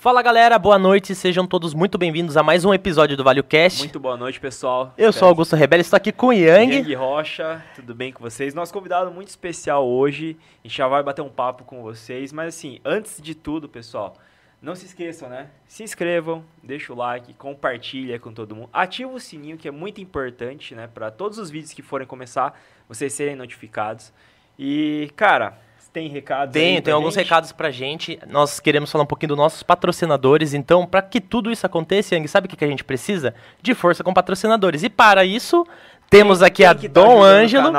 Fala galera, boa noite, sejam todos muito bem-vindos a mais um episódio do ValioCast. Muito boa noite, pessoal. Eu sou Augusto Rebelo, estou aqui com o Yang. Yang Rocha, tudo bem com vocês? Nosso convidado muito especial hoje, a gente já vai bater um papo com vocês, mas assim, antes de tudo, pessoal, não se esqueçam, né? Se inscrevam, deixa o like, compartilha com todo mundo, ativa o sininho que é muito importante, né? Para todos os vídeos que forem começar, vocês serem notificados. E, cara, tem recados? Tem, tem alguns recados pra gente. Nós queremos falar um pouquinho dos nossos patrocinadores. Então, para que tudo isso aconteça, Yang, sabe o que, que a gente precisa? De força com patrocinadores. E para isso, temos aqui a tá Dom Ângelo.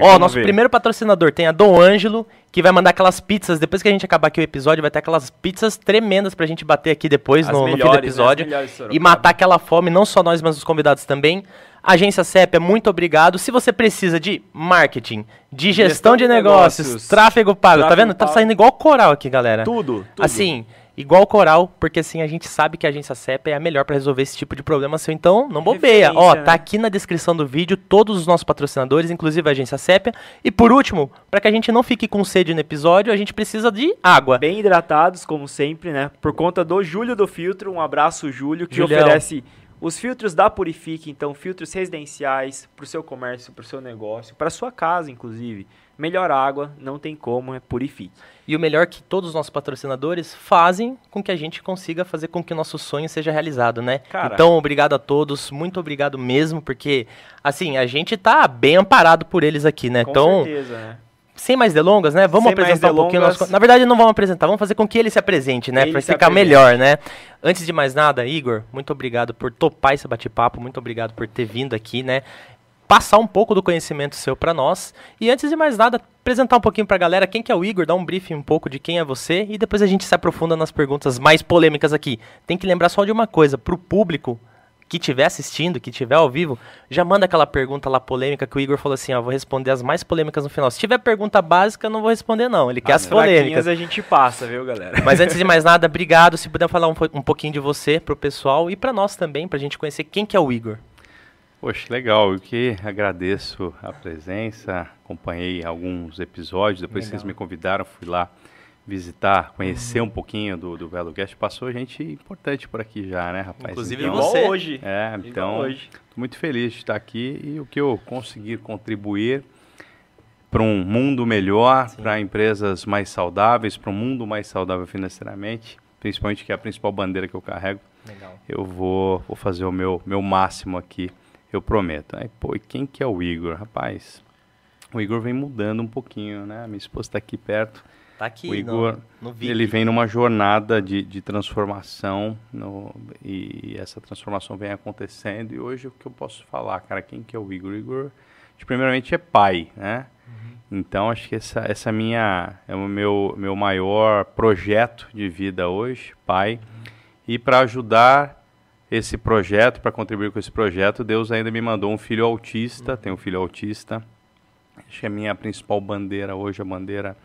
Ó, nosso ver. primeiro patrocinador tem a Dom Ângelo, que vai mandar aquelas pizzas. Depois que a gente acabar aqui o episódio, vai ter aquelas pizzas tremendas pra gente bater aqui depois no, melhores, no, fim do episódio. Né? E matar aquela fome, não só nós, mas os convidados também. Agência CEP, muito obrigado. Se você precisa de marketing, de gestão, gestão de, negócios, negócios, tráfego pago, tá tráfego tá vendo? Pago. Tá saindo igual coral aqui, galera. Tudo, tudo. Assim, igual coral, porque assim a gente sabe que a agência CEP é a melhor para resolver esse tipo de problema seu. Então, não bobeia. Ó, tá né? aqui na descrição do vídeo todos os nossos patrocinadores, inclusive a agência CEP. E por último, para que a gente não fique com sede no episódio, a gente precisa de água. Bem hidratados, como sempre, né? Por conta do Júlio do Filtro. Um abraço, Júlio, que Julião. oferece os filtros da Purifique, então, filtros residenciais para o seu comércio, para o seu negócio, para sua casa, inclusive. Melhor água, não tem como, é Purifique. E o melhor que todos os nossos patrocinadores fazem com que a gente consiga fazer com que o nosso sonho seja realizado, né? Cara, então, obrigado a todos, muito obrigado mesmo, porque, assim, a gente tá bem amparado por eles aqui, né? Com então, certeza, né? sem mais delongas, né? Vamos sem apresentar um pouquinho. Nosso... Na verdade, não vamos apresentar, vamos fazer com que ele se apresente, né? Para ficar melhor, né? Antes de mais nada, Igor, muito obrigado por topar esse bate-papo, muito obrigado por ter vindo aqui, né? Passar um pouco do conhecimento seu para nós. E antes de mais nada, apresentar um pouquinho para a galera quem que é o Igor, dar um briefing um pouco de quem é você e depois a gente se aprofunda nas perguntas mais polêmicas aqui. Tem que lembrar só de uma coisa, para o público, que estiver assistindo, que estiver ao vivo, já manda aquela pergunta lá polêmica que o Igor falou assim, ó, vou responder as mais polêmicas no final. Se tiver pergunta básica, eu não vou responder não, ele quer as, as polêmicas. a gente passa, viu, galera? Mas antes de mais nada, obrigado, se puder falar um, um pouquinho de você pro pessoal e para nós também, pra gente conhecer quem que é o Igor. Poxa, legal, eu que agradeço a presença, acompanhei alguns episódios, depois legal. que vocês me convidaram, fui lá visitar, conhecer uhum. um pouquinho do, do Belo Guest. Passou gente importante por aqui já, né, rapaz? Inclusive então, você. hoje. É, então, hoje. muito feliz de estar aqui e o que eu conseguir contribuir para um mundo melhor, para empresas mais saudáveis, para um mundo mais saudável financeiramente, principalmente que é a principal bandeira que eu carrego. Legal. Eu vou, vou fazer o meu, meu máximo aqui, eu prometo. Aí, pô, e quem que é o Igor? Rapaz, o Igor vem mudando um pouquinho, né? Minha esposa está aqui perto. Tá aqui o Igor, no, no ele vem numa jornada de, de transformação no, e essa transformação vem acontecendo. E hoje o que eu posso falar, cara, quem que é o Igor? O Igor, primeiramente, é pai, né? Uhum. Então, acho que essa, essa minha, é o meu, meu maior projeto de vida hoje, pai. Uhum. E para ajudar esse projeto, para contribuir com esse projeto, Deus ainda me mandou um filho autista, tenho um filho autista. Acho que é a minha principal bandeira hoje, a bandeira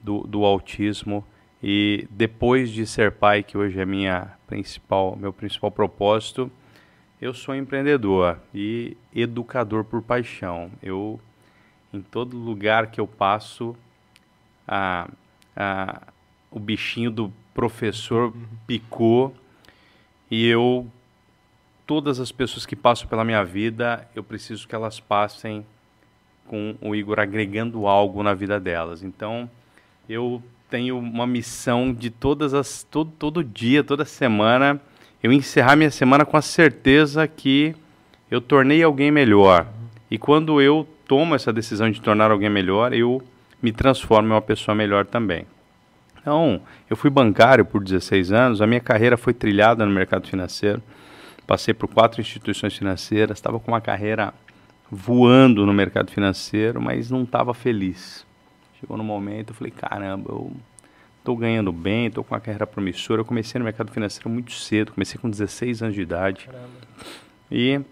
do, do autismo e depois de ser pai, que hoje é minha principal, meu principal propósito, eu sou empreendedor e educador por paixão. Eu, em todo lugar que eu passo, a, a, o bichinho do professor uhum. picou e eu, todas as pessoas que passam pela minha vida, eu preciso que elas passem com o Igor agregando algo na vida delas. Então, eu tenho uma missão de todas as todo, todo dia, toda semana, eu encerrar minha semana com a certeza que eu tornei alguém melhor. E quando eu tomo essa decisão de tornar alguém melhor, eu me transformo em uma pessoa melhor também. Então, eu fui bancário por 16 anos, a minha carreira foi trilhada no mercado financeiro. Passei por quatro instituições financeiras, estava com uma carreira voando no mercado financeiro, mas não estava feliz. Chegou no momento, eu falei, caramba, eu estou ganhando bem, estou com uma carreira promissora. Eu comecei no mercado financeiro muito cedo, comecei com 16 anos de idade. Caramba. E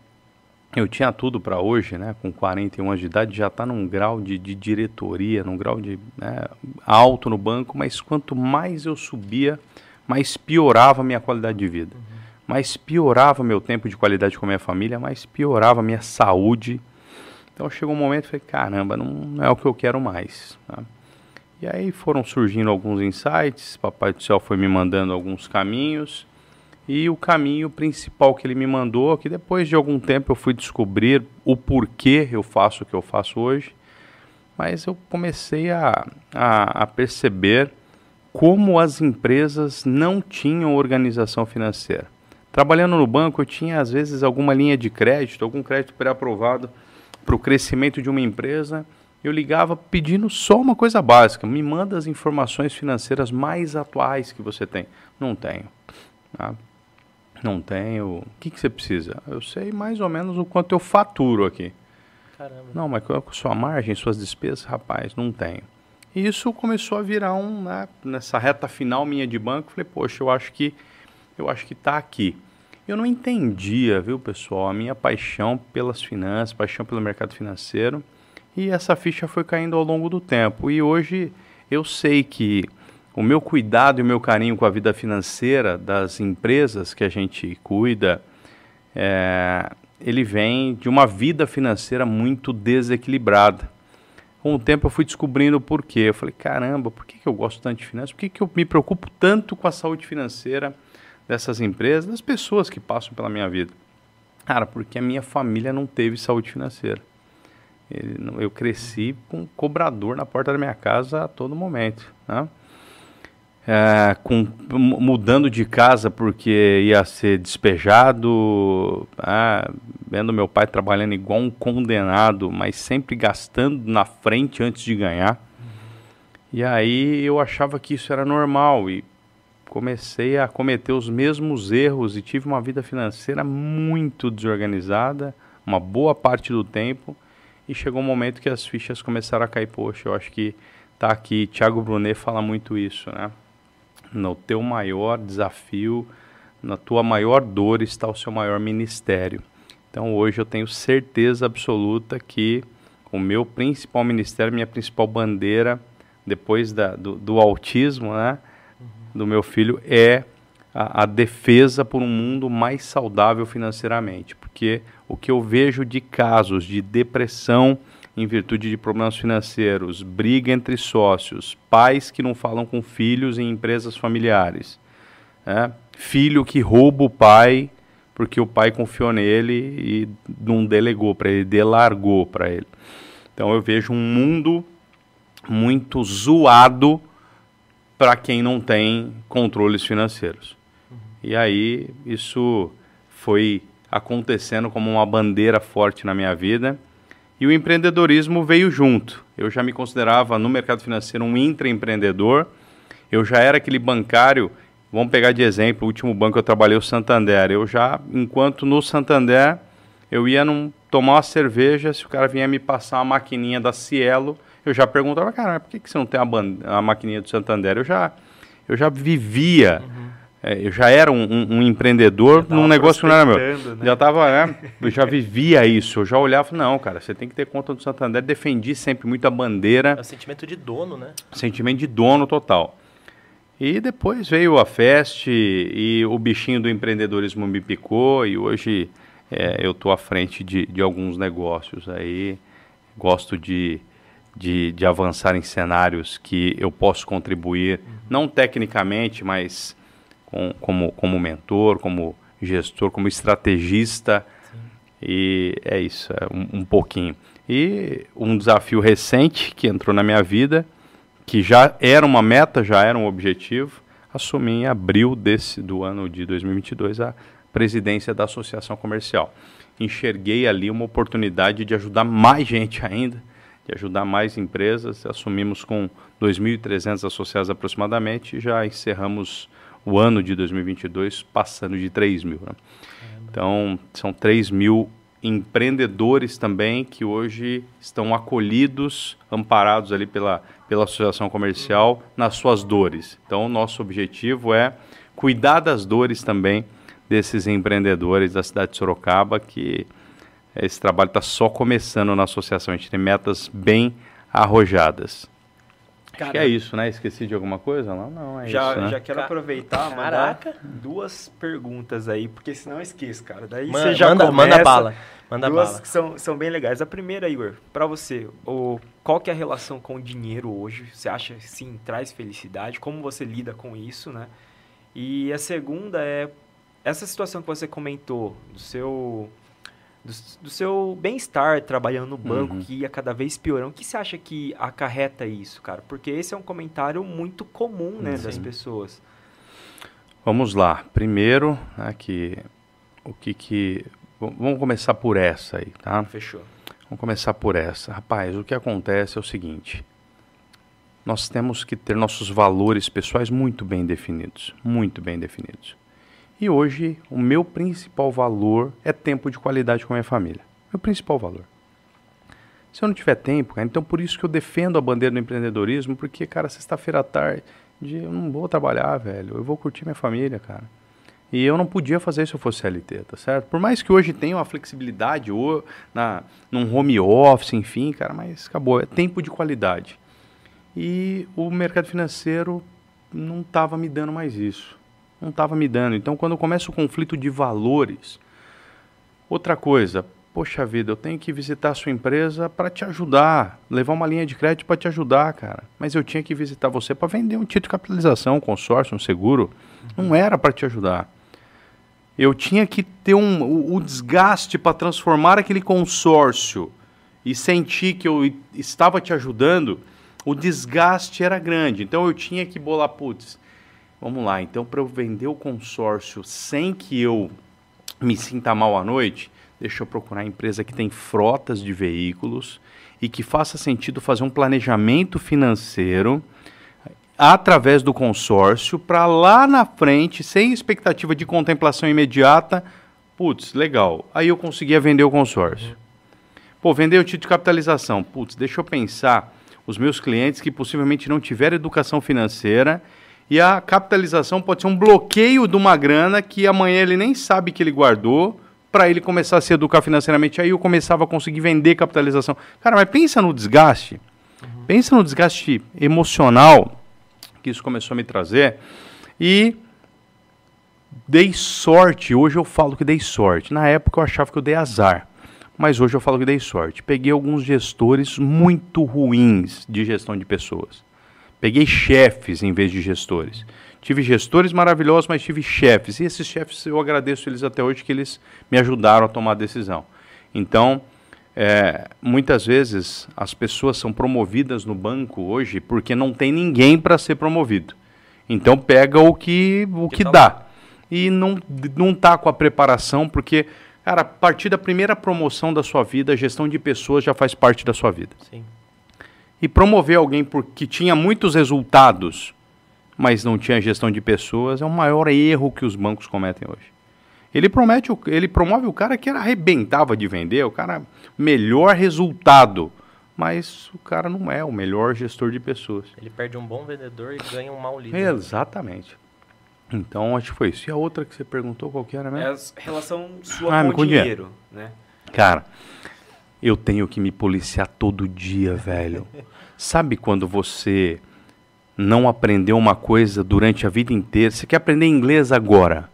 eu tinha tudo para hoje, né? Com 41 anos de idade, já está num grau de, de, diretoria, num grau de né, alto no banco, mas quanto mais eu subia, mais piorava a minha qualidade de vida. Uhum. Mais piorava meu tempo de qualidade com a minha família, mais piorava a minha saúde então chegou um momento e falei, caramba, não, não, é o que eu quero mais. Tá? E aí foram surgindo alguns insights, Papai do Céu foi me mandando alguns caminhos. E o caminho principal que ele me mandou, que depois de algum tempo eu fui descobrir o porquê eu faço o que eu faço hoje, mas eu comecei a, a, a perceber como as empresas não tinham organização financeira. Trabalhando no banco, eu tinha às vezes alguma linha de crédito, algum crédito pré-aprovado para o crescimento de uma empresa eu ligava pedindo só uma coisa básica: me manda as informações financeiras mais atuais que você tem. Não tenho. Tá? Não tenho. O que, que você precisa? Eu sei mais ou menos o quanto eu faturo aqui. Caramba. Não, mas qual é a sua margem, suas despesas? Rapaz, não tenho. E isso começou a virar um, né, nessa reta final minha de banco, falei, poxa, eu acho que eu acho que está aqui. Eu não entendia, viu, pessoal, a minha paixão pelas finanças, paixão pelo mercado financeiro. E essa ficha foi caindo ao longo do tempo. E hoje eu sei que o meu cuidado e o meu carinho com a vida financeira das empresas que a gente cuida, é, ele vem de uma vida financeira muito desequilibrada. Com o tempo eu fui descobrindo o porquê. Eu falei, caramba, por que, que eu gosto tanto de finanças? Por que, que eu me preocupo tanto com a saúde financeira dessas empresas, das pessoas que passam pela minha vida? Cara, porque a minha família não teve saúde financeira. Eu cresci com um cobrador na porta da minha casa a todo momento. Né? É, com, mudando de casa porque ia ser despejado, ah, vendo meu pai trabalhando igual um condenado, mas sempre gastando na frente antes de ganhar. E aí eu achava que isso era normal e comecei a cometer os mesmos erros e tive uma vida financeira muito desorganizada, uma boa parte do tempo e chegou um momento que as fichas começaram a cair. Poxa, eu acho que tá aqui. Thiago Brunet fala muito isso, né? No teu maior desafio, na tua maior dor está o seu maior ministério. Então hoje eu tenho certeza absoluta que o meu principal ministério, minha principal bandeira, depois da, do, do autismo, né? Do meu filho, é a, a, defesa por um mundo mais saudável financeiramente, porque o que eu vejo de casos de depressão em virtude de problemas financeiros, briga entre sócios, pais que não falam com filhos em empresas familiares, né? filho que rouba o pai porque o pai confiou nele e não delegou para ele, delargou para ele. Então eu vejo um mundo muito zoado para quem não tem controles financeiros. E aí isso foi acontecendo como uma bandeira forte na minha vida. E o empreendedorismo veio junto. Eu já me considerava no mercado financeiro um intraempreendedor. Eu já era aquele bancário, vamos pegar de exemplo, o último banco que eu trabalhei, o Santander. Eu já, enquanto no Santander, eu ia num, tomar uma cerveja, se o cara vinha me passar uma maquininha da Cielo, eu já perguntava, cara, por que, que você não tem a, a maquininha do Santander? Eu já, eu já vivia uhum. É, eu já era um, um, um empreendedor num negócio que não era meu. Né? Já tava, né? Eu já vivia isso. Eu já olhava, não, cara, você tem que ter conta do Santander. Defendi sempre muito a bandeira. É o sentimento de dono, né? Sentimento de dono total. E depois veio a Fest e o bichinho do empreendedorismo me picou e hoje é, eu estou à frente de, de alguns negócios aí. Gosto de, de, de avançar em cenários que eu posso contribuir, uhum. não tecnicamente, mas com, como, como mentor, como gestor, como estrategista. Sim. E é isso, é um, um pouquinho. E um desafio recente que entrou na minha vida, que já era uma meta, já era um objetivo, assumi em abril desse, do ano de 2022 a presidência da Associação Comercial. Enxerguei ali uma oportunidade de ajudar mais gente ainda, de ajudar mais empresas. Assumimos com 2.300 associados aproximadamente e já encerramos o ano de 2022 passando de 3 mil. Né? Então, são 3 mil empreendedores também que hoje estão acolhidos, amparados ali pela, pela associação comercial nas suas dores. Então, nosso objetivo é cuidar das dores também desses empreendedores da cidade de Sorocaba, que esse trabalho está só começando na associação. A gente tem metas bem arrojadas. Cara, é isso, né? Esqueci de alguma coisa? Não, não, é já, isso, né? Já quero aproveitar, mandar duas perguntas aí, porque senão eu esqueço, cara. Daí manda, você já manda, começa, manda bala. Manda duas bala. que são, são bem legais. A primeira, Igor, para você, o, qual que é a relação com o dinheiro hoje? Você acha, sim, traz felicidade? Como você lida com isso, né? E a segunda é, essa situação que você comentou, do seu do, do seu bem-estar trabalhando no banco, uhum. que ia cada vez piorando. O que você acha que acarreta isso, cara? Porque esse é um comentário muito comum, né, das pessoas. Vamos lá. Primeiro, aqui, né, o que que... Vamos começar por essa aí, tá? Fechou. Vamos começar por essa. Rapaz, o que acontece é o seguinte. Nós temos que ter nossos valores pessoais muito bem definidos. Muito bem definidos. E hoje, o meu principal valor é tempo de qualidade com a minha família. Meu principal valor. Se eu não tiver tempo, cara, então por isso que eu defendo a bandeira do empreendedorismo, porque, cara, sexta-feira à tarde, eu não vou trabalhar, velho. Eu vou curtir minha família, cara. E eu não podia fazer se eu fosse CLT, tá certo? Por mais que hoje tenha uma flexibilidade ou na, num home office, enfim, cara, mas acabou. É tempo de qualidade. E o mercado financeiro não estava me dando mais isso não estava me dando. Então, quando começa o conflito de valores, outra coisa, poxa vida, eu tenho que visitar a sua empresa para te ajudar, levar uma linha de crédito para te ajudar, cara. Mas eu tinha que visitar você para vender um título de capitalização, um consórcio, um seguro. Não era para te ajudar. Eu tinha que ter um, o, o desgaste para transformar aquele consórcio e sentir que eu estava te ajudando. O desgaste era grande. Então eu tinha que bolar, putz, Vamos lá, então para eu vender o consórcio sem que eu me sinta mal à noite, deixa eu procurar a empresa que tem frotas de veículos e que faça sentido fazer um planejamento financeiro através do consórcio para lá na frente, sem expectativa de contemplação imediata, putz, legal. Aí eu conseguia vender o consórcio. Pô, vender o título de capitalização. Putz, deixa eu pensar os meus clientes que possivelmente não tiveram educação financeira e a capitalização pode ser um bloqueio de uma grana que amanhã ele nem sabe que ele guardou para ele começar a se educar financeiramente. Aí eu começava a conseguir vender capitalização. Cara, mas pensa no desgaste. Uhum. Pensa no desgaste emocional que isso começou a me trazer. E dei sorte. Hoje eu falo que dei sorte. Na época eu achava que eu dei azar. Mas hoje eu falo que dei sorte. Peguei alguns gestores muito ruins de gestão de pessoas. Peguei chefes em vez de gestores. Tive gestores maravilhosos, mas tive chefes. E esses chefes, eu agradeço eles até hoje que eles me ajudaram a tomar a decisão. Então, é, muitas vezes as pessoas são promovidas no banco hoje porque não tem ninguém para ser promovido. Então pega o que, o que, que tá dá. E não, não tá com a preparação, porque, cara, a partir da primeira promoção da sua vida, a gestão de pessoas já faz parte da sua vida. Sim e promover alguém porque tinha muitos resultados, mas não tinha gestão de pessoas, é o maior erro que os bancos cometem hoje. Ele promete, ele promove o cara que arrebentava de vender, o cara melhor resultado, mas o cara não é o melhor gestor de pessoas. Ele perde um bom vendedor e ganha um mau líder. Exatamente. Então, acho que foi isso. E a outra que você perguntou, qual que era mesmo? É a relação sua ah, com o dinheiro, né? Cara, eu tenho que me policiar todo dia, velho. Sabe quando você não aprendeu uma coisa durante a vida inteira? Você quer aprender inglês agora?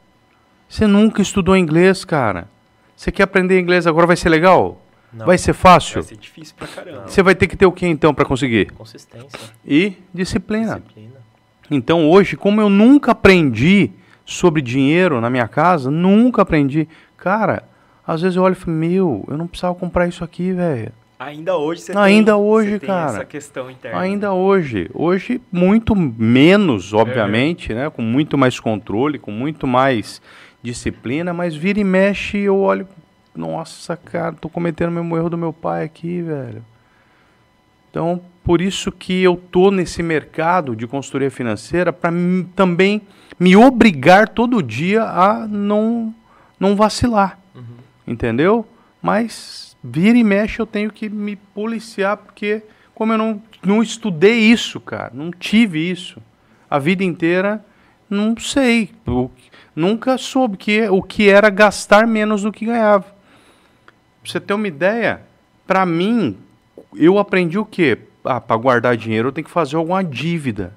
Você nunca estudou inglês, cara. Você quer aprender inglês agora? Vai ser legal? Não. Vai ser fácil? Vai ser difícil pra caramba. Você vai ter que ter o que então para conseguir? Consistência. E disciplina. disciplina. Então hoje, como eu nunca aprendi sobre dinheiro na minha casa, nunca aprendi. Cara, às vezes eu olho e falo, meu, eu não precisava comprar isso aqui, velho. Ainda hoje você Ainda tem, hoje, cara. essa questão interna. Ainda hoje. Hoje, muito menos, obviamente, é. né? Com muito mais controle, com muito mais disciplina, mas vira e mexe eu olho. Nossa, cara, tô cometendo o mesmo erro do meu pai aqui, velho. Então, por isso que eu tô nesse mercado de consultoria financeira para também me obrigar todo dia a não, não vacilar. Entendeu? Mas vira e mexe eu tenho que me policiar, porque como eu não, não estudei isso, cara, não tive isso a vida inteira, não sei. Nunca soube que, o que era gastar menos do que ganhava. Pra você ter uma ideia, para mim, eu aprendi o quê? ah, para guardar dinheiro eu tenho que fazer alguma dívida.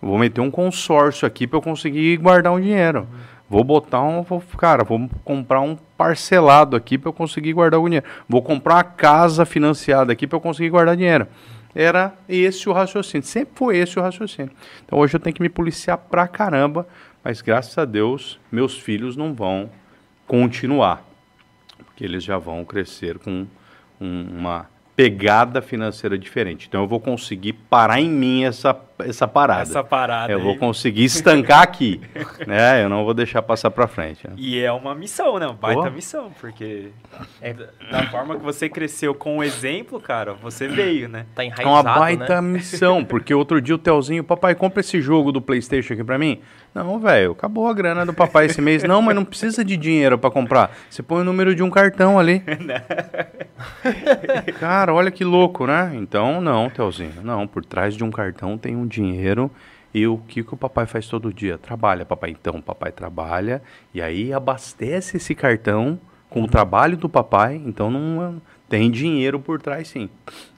Vou meter um consórcio aqui para eu conseguir guardar um dinheiro. Uhum. Vou botar um, vou, cara, vou comprar um parcelado aqui para eu conseguir guardar o dinheiro. Vou comprar uma casa financiada aqui para eu conseguir guardar dinheiro. Era esse o raciocínio, sempre foi esse o raciocínio. Então hoje eu tenho que me policiar pra caramba, mas graças a Deus meus filhos não vão continuar, porque eles já vão crescer com um, uma pegada financeira diferente. Então eu vou conseguir parar em mim essa, essa parada. Essa parada. Eu aí. vou conseguir estancar aqui, né? Eu não vou deixar passar para frente. Né? E é uma missão, né? Baita missão, porque é da forma que você cresceu com o exemplo, cara, você veio, né? Tá enraizado, É uma baita né? missão, porque outro dia o Telzinho, papai, compra esse jogo do PlayStation aqui para mim. Não, velho, acabou a grana do papai esse mês. Não, mas não precisa de dinheiro para comprar. Você põe o número de um cartão ali. Cara, olha que louco, né? Então, não, Telzinho, não. Por trás de um cartão tem um dinheiro. E o que, que o papai faz todo dia? Trabalha, papai. Então, o papai trabalha e aí abastece esse cartão com o trabalho do papai. Então, não, tem dinheiro por trás, sim.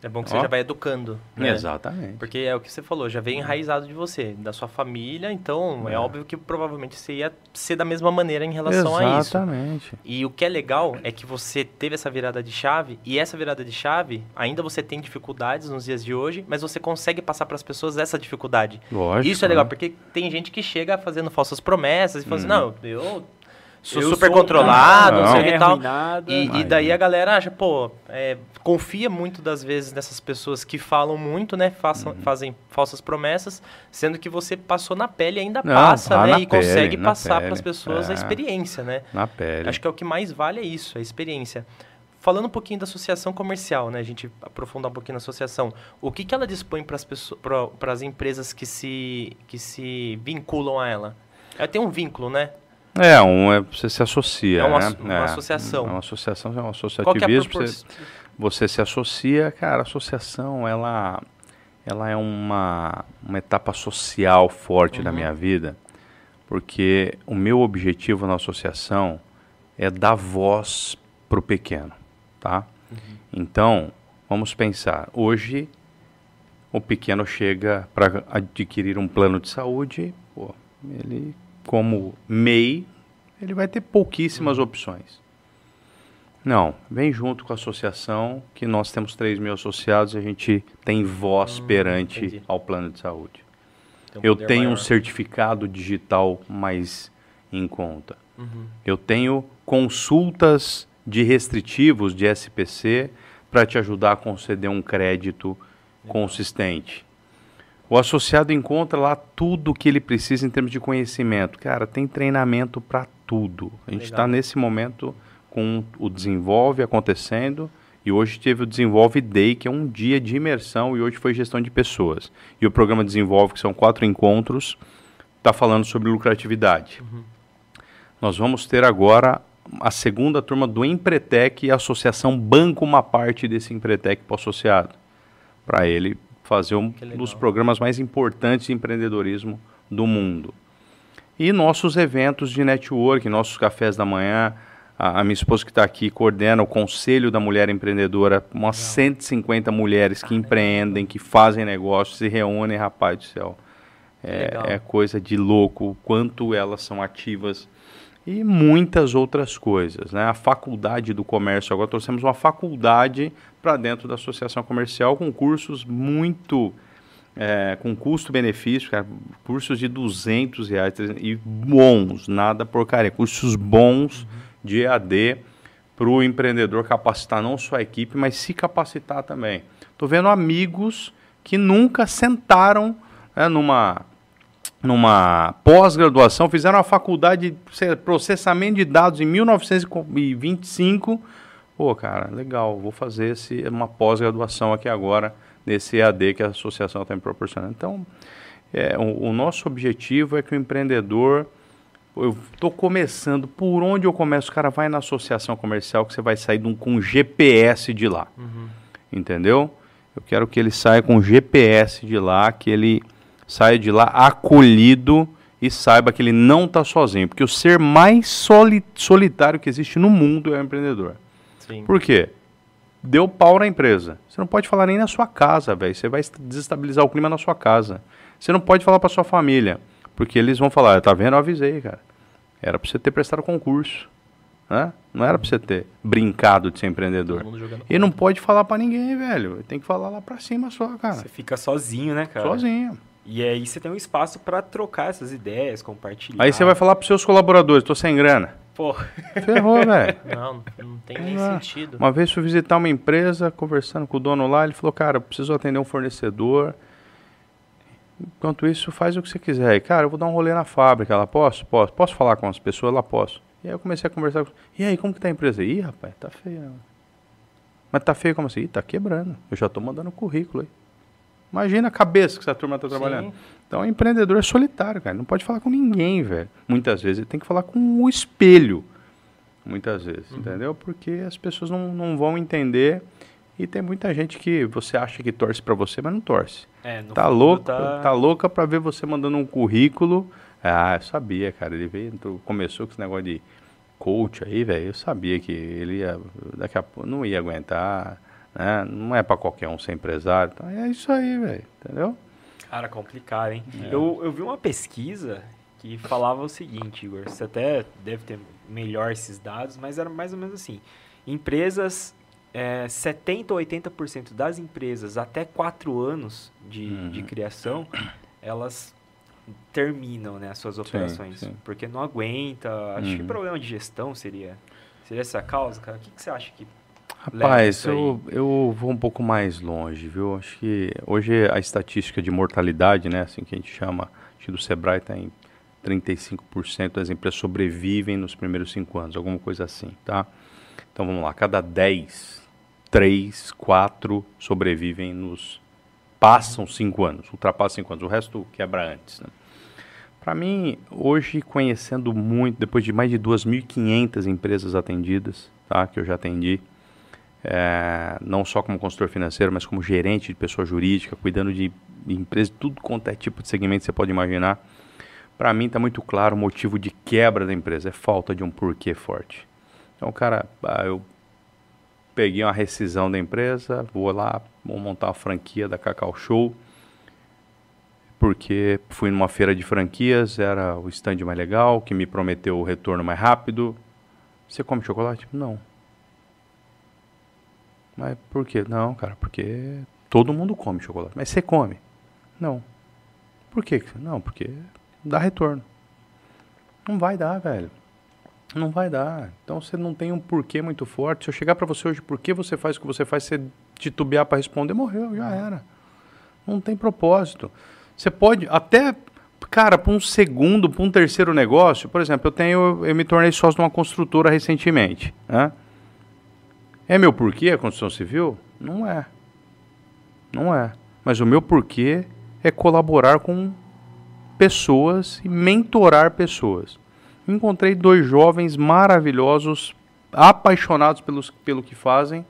É bom que Ó. você já vai educando. Né? Exatamente. Porque é o que você falou, já vem enraizado de você, da sua família, então é, é óbvio que provavelmente você ia ser da mesma maneira em relação Exatamente. a isso. Exatamente. E o que é legal é que você teve essa virada de chave, e essa virada de chave, ainda você tem dificuldades nos dias de hoje, mas você consegue passar para as pessoas essa dificuldade. Lógico. Isso é legal, né? porque tem gente que chega fazendo falsas promessas e fala assim, hum. não, eu sou eu super sou controlado, não, não sei o que tal. E, e, daí a galera acha, pô, é, confia muito das vezes nessas pessoas que falam muito, né? Façam, uhum. Fazem falsas promessas, sendo que você passou na pele e ainda não, passa, tá né? E pele, consegue passar para as pessoas é, a experiência, né? Na pele. Acho que é o que mais vale é isso, a experiência. Falando um pouquinho da associação comercial, né? A gente aprofundar um pouquinho na associação. O que, que ela dispõe para as pessoas, para as empresas que se, que se vinculam a ela? Ela tem um vínculo, né? É, um, é, você se associa. É uma, né? uma é, associação. É uma associação, é um associativismo. É você, você se associa, cara, a associação, ela, ela é uma, uma etapa social forte uhum. da minha vida, porque o meu objetivo na associação é dar voz para o pequeno, tá? Uhum. Então, vamos pensar, hoje o pequeno chega para adquirir um plano de saúde, pô, ele como MEI, ele vai ter pouquíssimas uhum. opções. Não, vem junto com a associação, que nós temos 3 mil associados e a gente tem voz hum, perante entendi. ao plano de saúde. Um eu tenho maior. um certificado digital mais em conta. Uhum. Eu tenho consultas de restritivos de SPC para te ajudar a conceder um crédito consistente. O associado encontra lá tudo o que ele precisa em termos de conhecimento. Cara, tem treinamento para tudo. A gente está nesse momento com o Desenvolve acontecendo e hoje teve o Desenvolve Day, que é um dia de imersão e hoje foi gestão de pessoas. E o programa Desenvolve, que são quatro encontros, está falando sobre lucratividade. Uhum. Nós vamos ter agora a segunda turma do Empretec e a associação banca uma parte desse Empretec para o associado. Para ele fazer um dos programas mais importantes de empreendedorismo do mundo. E nossos eventos de network, nossos cafés da manhã, a, a minha esposa que está aqui coordena o Conselho da Mulher Empreendedora, umas Legal. 150 mulheres que empreendem, que fazem negócios, se reúnem, rapaz do céu. É, é coisa de louco o quanto elas são ativas e muitas outras coisas. Né? A faculdade do comércio, agora trouxemos uma faculdade para dentro da associação comercial com cursos muito. É, com custo-benefício, cursos de 200 reais 300, e bons, nada porcaria, cursos bons de EAD para o empreendedor capacitar não só a equipe, mas se capacitar também. Estou vendo amigos que nunca sentaram né, numa numa pós-graduação, fizeram a faculdade de processamento de dados em 1925. Pô, cara, legal, vou fazer esse, uma pós-graduação aqui agora, nesse EAD que a associação está me proporcionando. Então, é, o, o, nosso objetivo é que o empreendedor, eu estou começando, por onde eu começo? O cara vai na associação comercial que você vai sair um, com GPS de lá, uhum. entendeu? Eu quero que ele saia com GPS de lá, que ele saia de lá acolhido e saiba que ele não está sozinho. Porque o ser mais soli solitário que existe no mundo é o empreendedor. Sim. Por quê? deu pau na empresa. Você não pode falar nem na sua casa, velho. Você vai desestabilizar o clima na sua casa. Você não pode falar para sua família, porque eles vão falar, tá vendo? Eu avisei, cara. Era para você ter prestado concurso. Né? Não era para você ter brincado de ser empreendedor. E não pode falar para ninguém, velho. Tem que falar lá para cima só, cara. Você fica sozinho, né, cara? Sozinho. E aí você tem um espaço para trocar essas ideias, compartilhar. Aí você vai falar para seus colaboradores, tô sem grana. Pô. Ferrou, velho. Não, não tem nem ah, sentido. Uma vez fui visitar uma empresa, conversando com o dono lá, ele falou, cara, eu preciso atender um fornecedor. Enquanto isso, faz o que você quiser. E, cara, eu vou dar um rolê na fábrica. Ela, posso? Posso. Posso falar com as pessoas? Ela, posso. E aí eu comecei a conversar com... E aí, como que tá a empresa? Ih, rapaz, tá feia. Mas tá feio como assim? Ih, tá quebrando. Eu já tô mandando currículo aí. Imagina a cabeça que essa turma tá trabalhando. Sim. Então, o empreendedor é solitário, cara. Não pode falar com ninguém, velho. Muitas vezes ele tem que falar com o espelho. Muitas vezes, uhum. entendeu? Porque as pessoas não, não vão entender. E tem muita gente que você acha que torce para você, mas não torce. É, tá louca, tá... tá louca para ver você mandando um currículo ah, eu sabia, cara. Ele veio, começou com esse negócio de coach aí, velho. Eu sabia que ele ia, daqui a pouco, não ia aguentar, né? Não é para qualquer um ser empresário. Então é isso aí, velho. Entendeu? Cara, complicado, hein? É. Eu, eu vi uma pesquisa que falava o seguinte, Igor. Você até deve ter melhor esses dados, mas era mais ou menos assim. Empresas, é, 70% ou 80% das empresas até 4 anos de, uhum. de criação, elas terminam né, as suas operações. Sim, sim. Porque não aguenta. Acho uhum. que problema de gestão seria, seria essa causa, cara. O que, que você acha que. Rapaz, eu, eu vou um pouco mais longe, viu? Acho que hoje a estatística de mortalidade, né, assim que a gente chama, do Sebrae está em 35% das empresas sobrevivem nos primeiros cinco anos, alguma coisa assim, tá? Então vamos lá, cada 10, 3, 4 sobrevivem nos. passam cinco anos, ultrapassam cinco anos, o resto quebra antes, né? Para mim, hoje, conhecendo muito, depois de mais de 2.500 empresas atendidas, tá, que eu já atendi, é, não só como consultor financeiro, mas como gerente de pessoa jurídica, cuidando de, empresas, tudo quanto é tipo de segmento você pode imaginar. Para mim está muito claro o motivo de quebra da empresa, é falta de um porquê forte. Então, cara, ah, eu peguei uma rescisão da empresa, vou lá, vou montar uma franquia da Cacau Show, porque fui numa feira de franquias, era o stand mais legal, que me prometeu o retorno mais rápido. Você come chocolate? Não. Mas por quê? Não, cara, porque todo mundo come chocolate. Mas você come? Não. Por quê? Não, porque dá retorno. Não vai dar, velho. Não vai dar. Então você não tem um porquê muito forte. Se eu chegar para você hoje, por que você faz o que você faz, você titubear para responder, morreu, já era. Não tem propósito. Você pode até, cara, para um segundo, para um terceiro negócio, por exemplo, eu tenho, eu me tornei sócio de uma construtora recentemente, né? É meu porquê a construção civil? Não é. Não é. Mas o meu porquê é colaborar com pessoas e mentorar pessoas. Encontrei dois jovens maravilhosos, apaixonados pelos, pelo que fazem,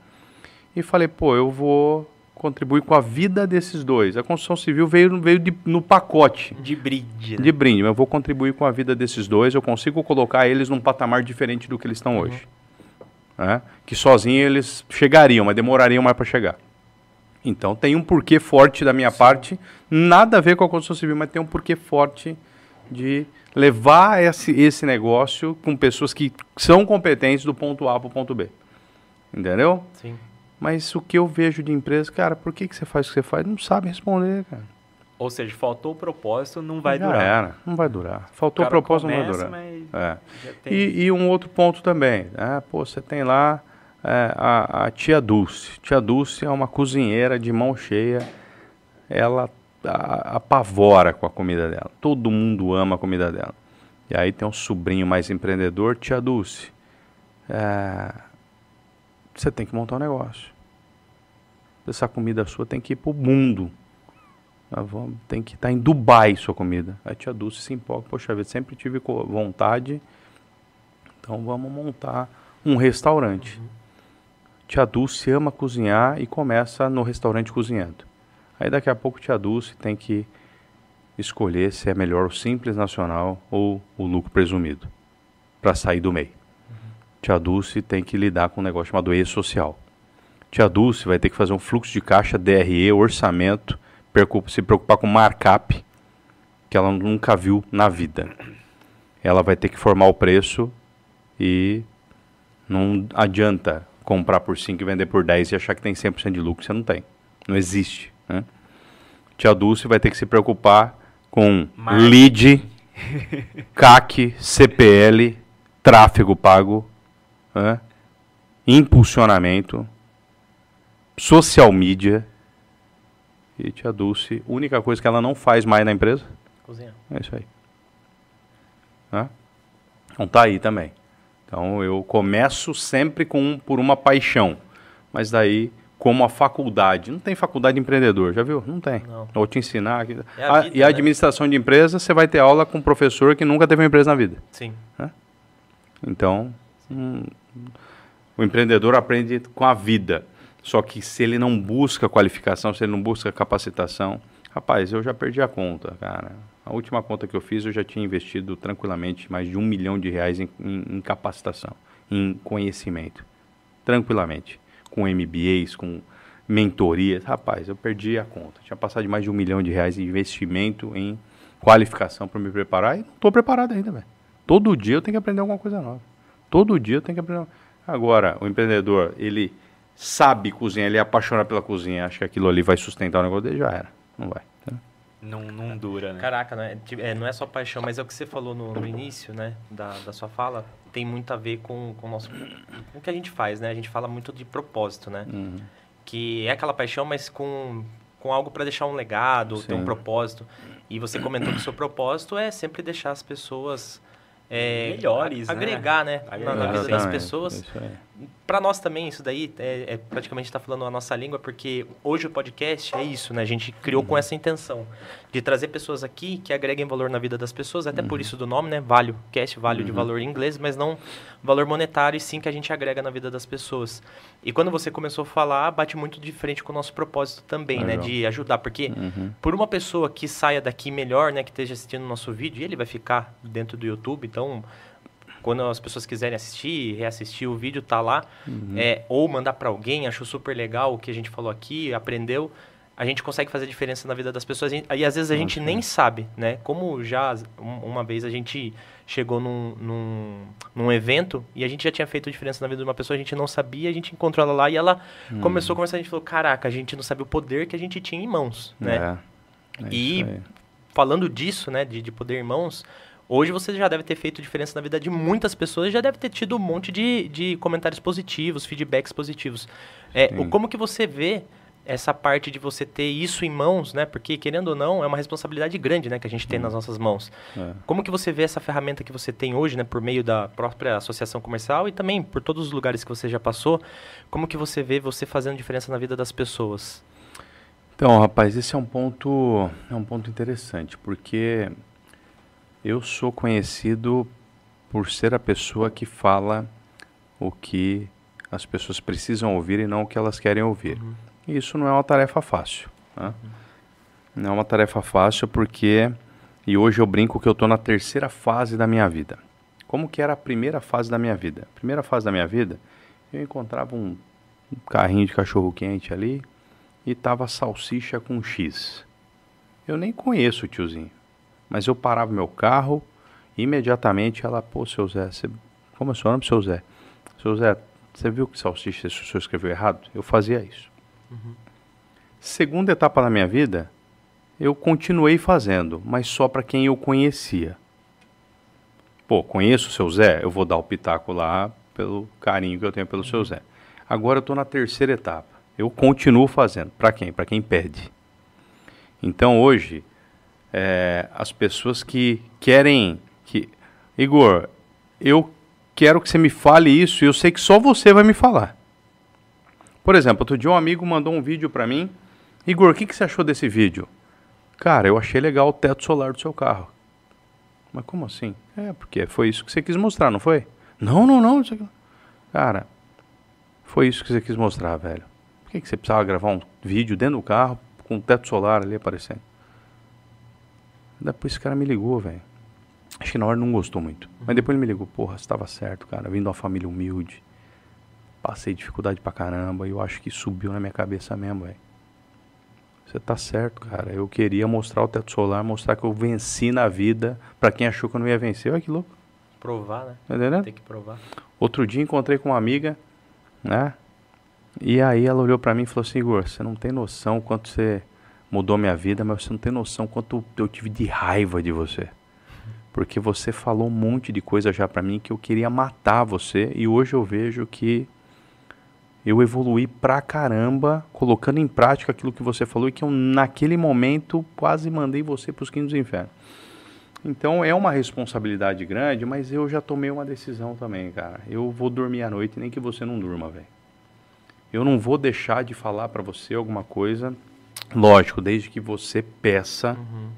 e falei, pô, eu vou contribui com a vida desses dois. A construção civil veio, veio de, no pacote. De brinde. Né? De brinde. Eu vou contribuir com a vida desses dois. Eu consigo colocar eles num patamar diferente do que eles estão uhum. hoje. É? Que sozinhos eles chegariam, mas demorariam mais para chegar. Então tem um porquê forte da minha Sim. parte, nada a ver com a construção civil, mas tem um porquê forte de levar esse, esse negócio com pessoas que são competentes do ponto A para o ponto B. Entendeu? Sim. Mas o que eu vejo de empresa, cara, por que, que você faz o que você faz? Não sabe responder, cara. Ou seja, faltou o propósito, não vai Já durar. Era, não vai durar. Faltou o, o propósito, começa, não vai durar. É. Tem... E, e, um outro ponto também. Né? Pô, você tem lá é, a, a, tia Dulce. Tia Dulce é uma cozinheira de mão cheia. Ela a, apavora com a comida dela. Todo mundo ama a comida dela. E aí tem um sobrinho mais empreendedor, tia Dulce. É, você tem que montar um negócio. Essa comida sua tem que ir para o mundo. Tá tem que estar tá em Dubai sua comida. A tia Dulce se empolga. Poxa vida, sempre tive vontade. Então vamos montar um restaurante. Uhum. Tia Dulce ama cozinhar e começa no restaurante cozinhando. Aí daqui a pouco tia Dulce tem que escolher se é melhor o simples nacional ou o lucro presumido para sair do meio. Tia Dulce tem que lidar com um negócio chamado E-social. Tia Dulce vai ter que fazer um fluxo de caixa, DRE, orçamento, se preocupar com markup, que ela nunca viu na vida. Ela vai ter que formar o preço e não adianta comprar por 5 e vender por 10 e achar que tem 100% de lucro, você não tem. Não existe. Né? Tia Dulce vai ter que se preocupar com lead, CAC, CPL, tráfego pago, né? impulsionamento, social media. E tia Dulce, única coisa que ela não faz mais na empresa? Cozinhar. É isso aí. Né? Então tá aí também. Então eu começo sempre com por uma paixão, mas daí como a faculdade. Não tem faculdade de empreendedor, já viu? Não tem. Não. Vou te ensinar. Aqui. É a vida, e a né? administração de empresa, você vai ter aula com um professor que nunca teve uma empresa na vida. Sim. Né? Então, hum, o empreendedor aprende com a vida. Só que se ele não busca qualificação, se ele não busca capacitação, rapaz, eu já perdi a conta, cara. A última conta que eu fiz, eu já tinha investido tranquilamente mais de um milhão de reais em, em, em capacitação, em conhecimento. Tranquilamente. Com MBAs, com mentorias. Rapaz, eu perdi a conta. Tinha passado de mais de um milhão de reais em investimento em qualificação para me preparar e não estou preparado ainda, velho. Todo dia eu tenho que aprender alguma coisa nova. Todo dia eu tenho que aprender. Agora, o empreendedor, ele sabe cozinhar, ele é apaixonado pela cozinha, acha que aquilo ali vai sustentar o negócio dele, já era. Não vai. Não, não dura, né? Caraca, né? É, não é só paixão, mas é o que você falou no, no início, né? Da, da sua fala, tem muito a ver com, com o nosso. Com o que a gente faz, né? A gente fala muito de propósito, né? Uhum. Que é aquela paixão, mas com, com algo para deixar um legado, Sim. ter um propósito. E você comentou que o seu propósito é sempre deixar as pessoas é, melhores, a, agregar, né, né na, na, vida das pessoas. Para nós também isso daí é, é praticamente está falando a nossa língua, porque hoje o podcast é isso, né? A gente criou uhum. com essa intenção de trazer pessoas aqui que agreguem valor na vida das pessoas, até uhum. por isso do nome, né? Value, cast, value uhum. de valor em inglês, mas não valor monetário, e sim que a gente agrega na vida das pessoas. E quando você começou a falar, bate muito de frente com o nosso propósito também, né? Legal. né? De ajudar, porque uhum. por uma pessoa que saia daqui melhor, né? Que esteja assistindo o nosso vídeo, ele vai ficar dentro do YouTube, então quando as pessoas quiserem assistir, reassistir o vídeo, tá lá. Uhum. É, ou mandar para alguém, achou super legal o que a gente falou aqui, aprendeu. A gente consegue fazer diferença na vida das pessoas. E às vezes a gente nem sabe, né? Como já uma vez a gente chegou num, num, num, evento e a gente já tinha feito diferença na vida de uma pessoa, a gente não sabia, a gente encontrou ela lá e ela hum. começou a conversar, a gente falou, caraca, a gente não sabia o poder que a gente tinha em mãos, né? É, é e falando disso, né, de, de poder em mãos, Hoje você já deve ter feito diferença na vida de muitas pessoas, já deve ter tido um monte de, de comentários positivos, feedbacks positivos. É, como que você vê essa parte de você ter isso em mãos, né? Porque, querendo ou não, é uma responsabilidade grande, né? Que a gente tem hum. nas nossas mãos. É. Como que você vê essa ferramenta que você tem hoje, né? Por meio da própria associação comercial e também por todos os lugares que você já passou. Como que você vê você fazendo diferença na vida das pessoas? Então, rapaz, esse é um ponto, é um ponto interessante, porque eu sou conhecido por ser a pessoa que fala o que as pessoas precisam ouvir e não o que elas querem ouvir. Uhum. E isso não é uma tarefa fácil. Né? Uhum. Não é uma tarefa fácil porque, e hoje eu brinco que eu estou na terceira fase da minha vida. Como que era a primeira fase da minha vida? A primeira fase da minha vida, eu encontrava um, um carrinho de cachorro quente ali e tava salsicha com X. Eu nem conheço o tiozinho. Mas eu parava meu carro, imediatamente ela, pô, seu Zé, você, como é seu nome, seu Zé? Seu Zé, você viu que salsicha o senhor escreveu errado? Eu fazia isso. Uhum. Segunda etapa da minha vida, eu continuei fazendo, mas só para quem eu conhecia. Pô, conheço o seu Zé, eu vou dar o pitaco lá pelo carinho que eu tenho pelo uhum. seu Zé. Agora eu estou na terceira etapa. Eu continuo fazendo. Para quem? Para quem pede. Então hoje é, as pessoas que querem que Igor, eu quero que você me fale isso e eu sei que só você vai me falar. Por exemplo, outro dia um amigo mandou um vídeo para mim. Igor, o que, que você achou desse vídeo? Cara, eu achei legal o teto solar do seu carro. Mas como assim? É, porque foi isso que você quis mostrar, não foi? Não, não, não. Cara, foi isso que você quis mostrar, velho. Por que, que você precisava gravar um vídeo dentro do carro com o teto solar ali aparecendo? Depois esse cara me ligou, velho. Acho que na hora não gostou muito. Uhum. Mas depois ele me ligou, porra, você estava certo, cara. Vindo de uma família humilde. passei dificuldade pra caramba e eu acho que subiu na minha cabeça mesmo, velho. Você tá certo, cara. Eu queria mostrar o teto solar, mostrar que eu venci na vida para quem achou que eu não ia vencer. Olha que louco. Provar, né? Entendendo? Tem que provar. Outro dia encontrei com uma amiga, né? E aí ela olhou para mim e falou assim, Igor, você não tem noção quanto você mudou minha vida, mas você não tem noção quanto eu tive de raiva de você. Porque você falou um monte de coisa já para mim que eu queria matar você e hoje eu vejo que eu evoluí pra caramba colocando em prática aquilo que você falou e que eu naquele momento quase mandei você pros quintos do inferno. Então é uma responsabilidade grande, mas eu já tomei uma decisão também, cara. Eu vou dormir à noite nem que você não durma, velho. Eu não vou deixar de falar para você alguma coisa. Lógico, desde que você peça, uhum.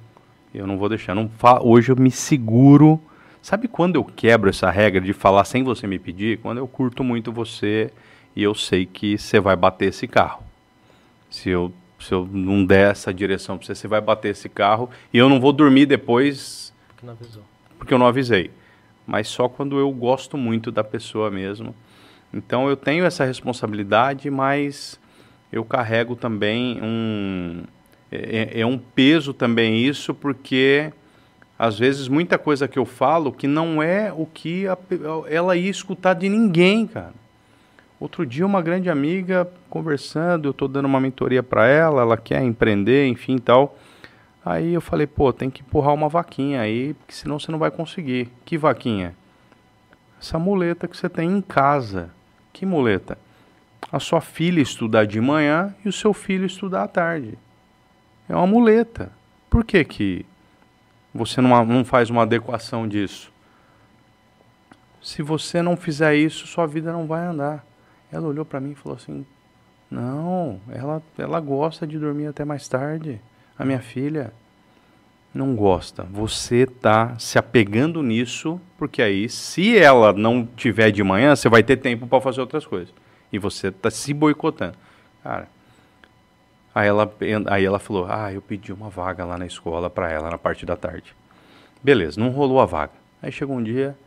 eu não vou deixar. Não fa... Hoje eu me seguro. Sabe quando eu quebro essa regra de falar sem você me pedir? Quando eu curto muito você e eu sei que você vai bater esse carro. Se eu, se eu não der essa direção para você, você vai bater esse carro e eu não vou dormir depois. Porque não avisou. Porque eu não avisei. Mas só quando eu gosto muito da pessoa mesmo. Então eu tenho essa responsabilidade, mas eu carrego também um. É, é, é um peso também isso, porque às vezes muita coisa que eu falo que não é o que a, ela ia escutar de ninguém, cara. Outro dia uma grande amiga conversando, eu estou dando uma mentoria para ela, ela quer empreender, enfim, tal. Aí eu falei, pô, tem que empurrar uma vaquinha aí, porque senão você não vai conseguir. Que vaquinha? Essa muleta que você tem em casa. Que muleta? A sua filha estudar de manhã e o seu filho estudar à tarde. É uma muleta. Por que, que você não, não faz uma adequação disso? Se você não fizer isso, sua vida não vai andar. Ela olhou para mim e falou assim: Não, ela, ela gosta de dormir até mais tarde. A minha filha não gosta. Você tá se apegando nisso, porque aí, se ela não tiver de manhã, você vai ter tempo para fazer outras coisas. E você tá se boicotando. Cara, aí ela, aí ela falou: Ah, eu pedi uma vaga lá na escola para ela na parte da tarde. Beleza, não rolou a vaga. Aí chegou um dia,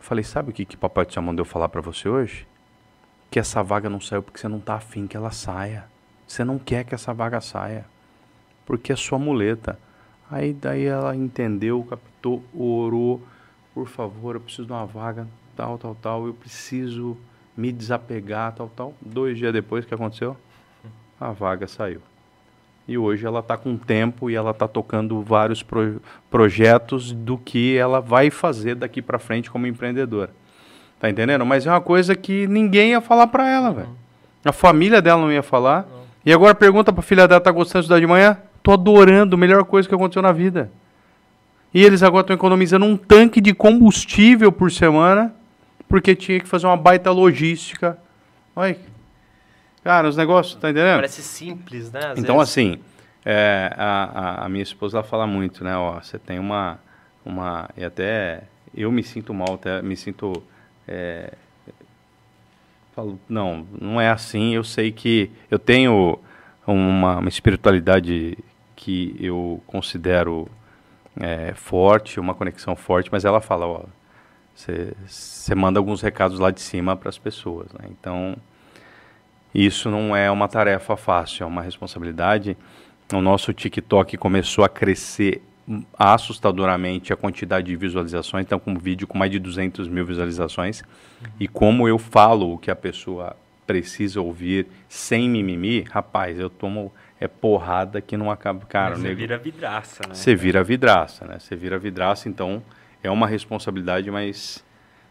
falei: Sabe o que, que papai céu mandou falar para você hoje? Que essa vaga não saiu porque você não tá afim que ela saia. Você não quer que essa vaga saia. Porque é sua muleta. Aí daí ela entendeu, captou, orou, por favor, eu preciso de uma vaga, tal, tal, tal, eu preciso me desapegar, tal, tal. Dois dias depois, o que aconteceu? A vaga saiu. E hoje ela está com tempo e ela está tocando vários pro projetos do que ela vai fazer daqui para frente como empreendedora. Tá entendendo? Mas é uma coisa que ninguém ia falar para ela, velho. A família dela não ia falar. Não. E agora pergunta pra filha dela, tá gostando de estudar de manhã? Tô adorando, melhor coisa que aconteceu na vida. E eles agora estão economizando um tanque de combustível por semana, porque tinha que fazer uma baita logística. Olha, cara, os negócios, tá entendendo? Parece simples, né? Às então, vezes. assim, é, a, a, minha esposa ela fala muito, né? Ó, você tem uma, uma. E até eu me sinto mal, até me sinto. É, falo, não, não é assim. Eu sei que eu tenho uma, uma espiritualidade que eu considero é, forte, uma conexão forte, mas ela fala, ó, você manda alguns recados lá de cima para as pessoas, né? Então, isso não é uma tarefa fácil, é uma responsabilidade. O nosso TikTok começou a crescer assustadoramente a quantidade de visualizações, então com um vídeo com mais de 200 mil visualizações, uhum. e como eu falo o que a pessoa precisa ouvir sem mimimi, rapaz, eu tomo é porrada que não acaba. Cara, você vira vidraça, né? Você vira vidraça, né? Você vira vidraça, então é uma responsabilidade, mas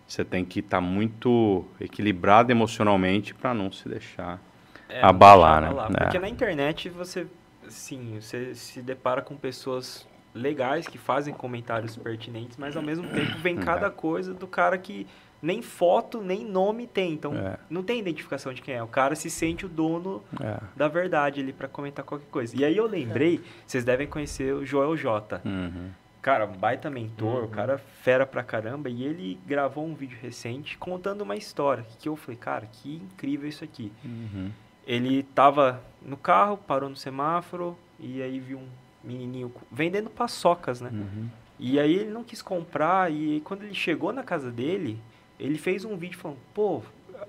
você tem que estar tá muito equilibrado emocionalmente para não se deixar é, abalar, deixar né? Abalar. Porque é. na internet você, sim, você se depara com pessoas legais que fazem comentários pertinentes, mas ao mesmo tempo vem é. cada coisa do cara que nem foto, nem nome tem. Então, é. não tem identificação de quem é. O cara se sente o dono é. da verdade ali para comentar qualquer coisa. E aí eu lembrei, é. vocês devem conhecer o Joel J. Uhum. Cara, um baita mentor, uhum. o cara fera pra caramba. E ele gravou um vídeo recente contando uma história. Que eu falei, cara, que incrível isso aqui. Uhum. Ele tava no carro, parou no semáforo, e aí viu um menininho vendendo paçocas, né? Uhum. E aí ele não quis comprar, e quando ele chegou na casa dele, ele fez um vídeo falando, pô,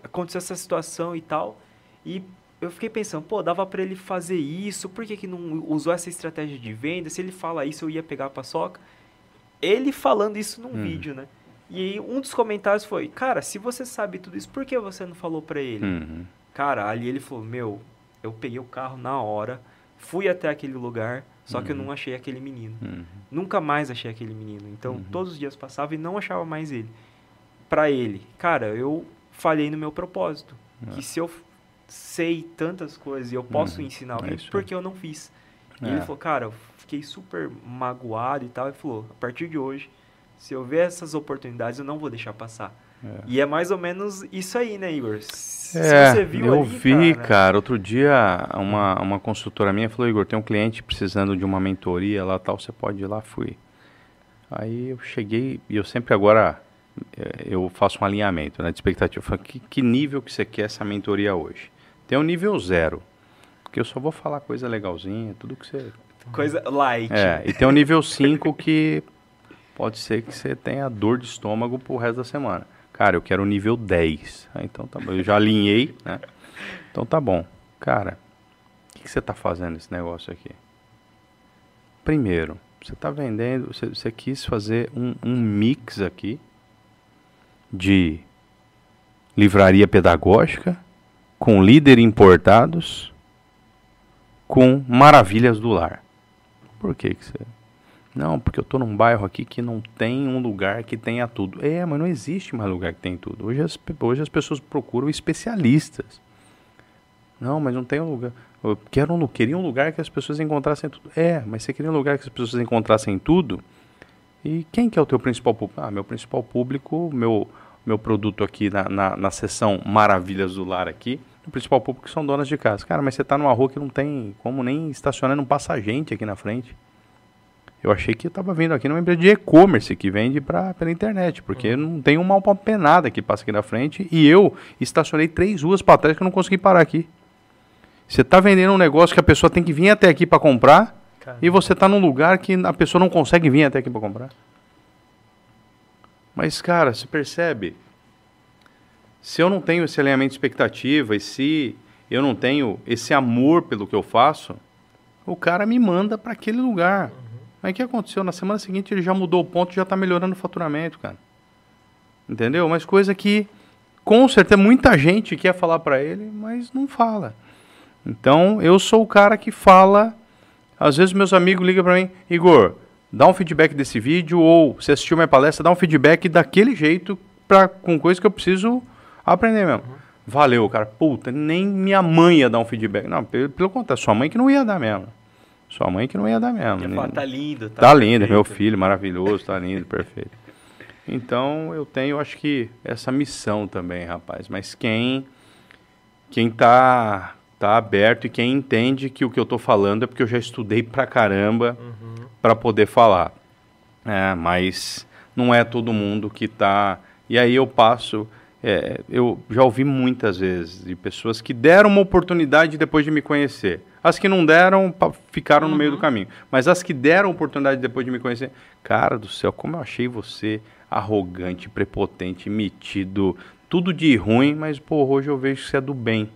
aconteceu essa situação e tal. E eu fiquei pensando, pô, dava para ele fazer isso, por que, que não usou essa estratégia de venda? Se ele fala isso, eu ia pegar a paçoca. Ele falando isso num hum. vídeo, né? E aí um dos comentários foi, cara, se você sabe tudo isso, por que você não falou para ele? Uhum. Cara, ali ele falou, meu, eu peguei o carro na hora, fui até aquele lugar, só uhum. que eu uhum. não achei aquele menino. Uhum. Nunca mais achei aquele menino. Então, uhum. todos os dias passava e não achava mais ele. Para ele, cara, eu falhei no meu propósito. É. Que se eu sei tantas coisas e eu posso uhum. ensinar alguém, é porque eu não fiz. E ele é. falou, cara, eu fiquei super magoado e tal. E falou, a partir de hoje, se eu ver essas oportunidades, eu não vou deixar passar. É. E é mais ou menos isso aí, né, Igor? Se é, você viu eu ali, vi, cara, cara, outro dia uma, uma consultora minha falou, Igor, tem um cliente precisando de uma mentoria lá tal, você pode ir lá, fui. Aí eu cheguei, e eu sempre agora, é, eu faço um alinhamento né, de expectativa. Eu falo, que, que nível que você quer essa mentoria hoje? Tem um nível zero, porque eu só vou falar coisa legalzinha, tudo que você... Coisa light. É, e tem um nível 5 que pode ser que você tenha dor de estômago pro resto da semana. Cara, eu quero o nível 10. Ah, então tá bom. Eu já alinhei, né? Então tá bom. Cara, o que, que, você tá fazendo esse negócio aqui? Primeiro, você tá vendendo, você, você quis fazer um, um mix aqui de livraria pedagógica com líder importados com maravilhas do lar. Por que que você não, porque eu estou num bairro aqui que não tem um lugar que tenha tudo. É, mas não existe mais lugar que tem tudo. Hoje as, hoje as pessoas procuram especialistas. Não, mas não tem um lugar. Eu quero um, queria um lugar que as pessoas encontrassem tudo. É, mas você queria um lugar que as pessoas encontrassem tudo? E quem que é o teu principal público? Ah, meu principal público, meu, meu produto aqui na, na, na seção Maravilhas do Lar aqui, o principal público são donas de casa. Cara, mas você está numa rua que não tem como nem estacionar, não passa gente aqui na frente. Eu achei que estava vindo aqui numa empresa de e-commerce que vende pra, pela internet, porque uhum. não tem uma penada que passa aqui na frente e eu estacionei três ruas para trás que eu não consegui parar aqui. Você está vendendo um negócio que a pessoa tem que vir até aqui para comprar Caramba. e você está num lugar que a pessoa não consegue vir até aqui para comprar. Mas, cara, você percebe? Se eu não tenho esse alinhamento de expectativa e se eu não tenho esse amor pelo que eu faço, o cara me manda para aquele lugar. Uhum. Mas o que aconteceu? Na semana seguinte ele já mudou o ponto e já está melhorando o faturamento, cara. Entendeu? Mas coisa que, com certeza, muita gente quer falar para ele, mas não fala. Então, eu sou o cara que fala. Às vezes meus amigos ligam para mim, Igor, dá um feedback desse vídeo, ou você assistiu minha palestra, dá um feedback daquele jeito, pra, com coisa que eu preciso aprender mesmo. Uhum. Valeu, cara. Puta, nem minha mãe ia dar um feedback. Não, pelo, pelo contrário, sua mãe que não ia dar mesmo. Sua mãe que não ia dar mesmo. Né? tá lindo. Tá, tá lindo, meu filho, maravilhoso, tá lindo, perfeito. Então eu tenho, acho que, essa missão também, rapaz. Mas quem quem tá, tá aberto e quem entende que o que eu tô falando é porque eu já estudei pra caramba uhum. Para poder falar. É, mas não é todo mundo que tá. E aí eu passo. É, eu já ouvi muitas vezes de pessoas que deram uma oportunidade depois de me conhecer. As que não deram, ficaram uhum. no meio do uhum. caminho. Mas as que deram oportunidade depois de me conhecer, cara do céu, como eu achei você arrogante, prepotente, metido, tudo de ruim, mas, pô, hoje eu vejo que você é do bem.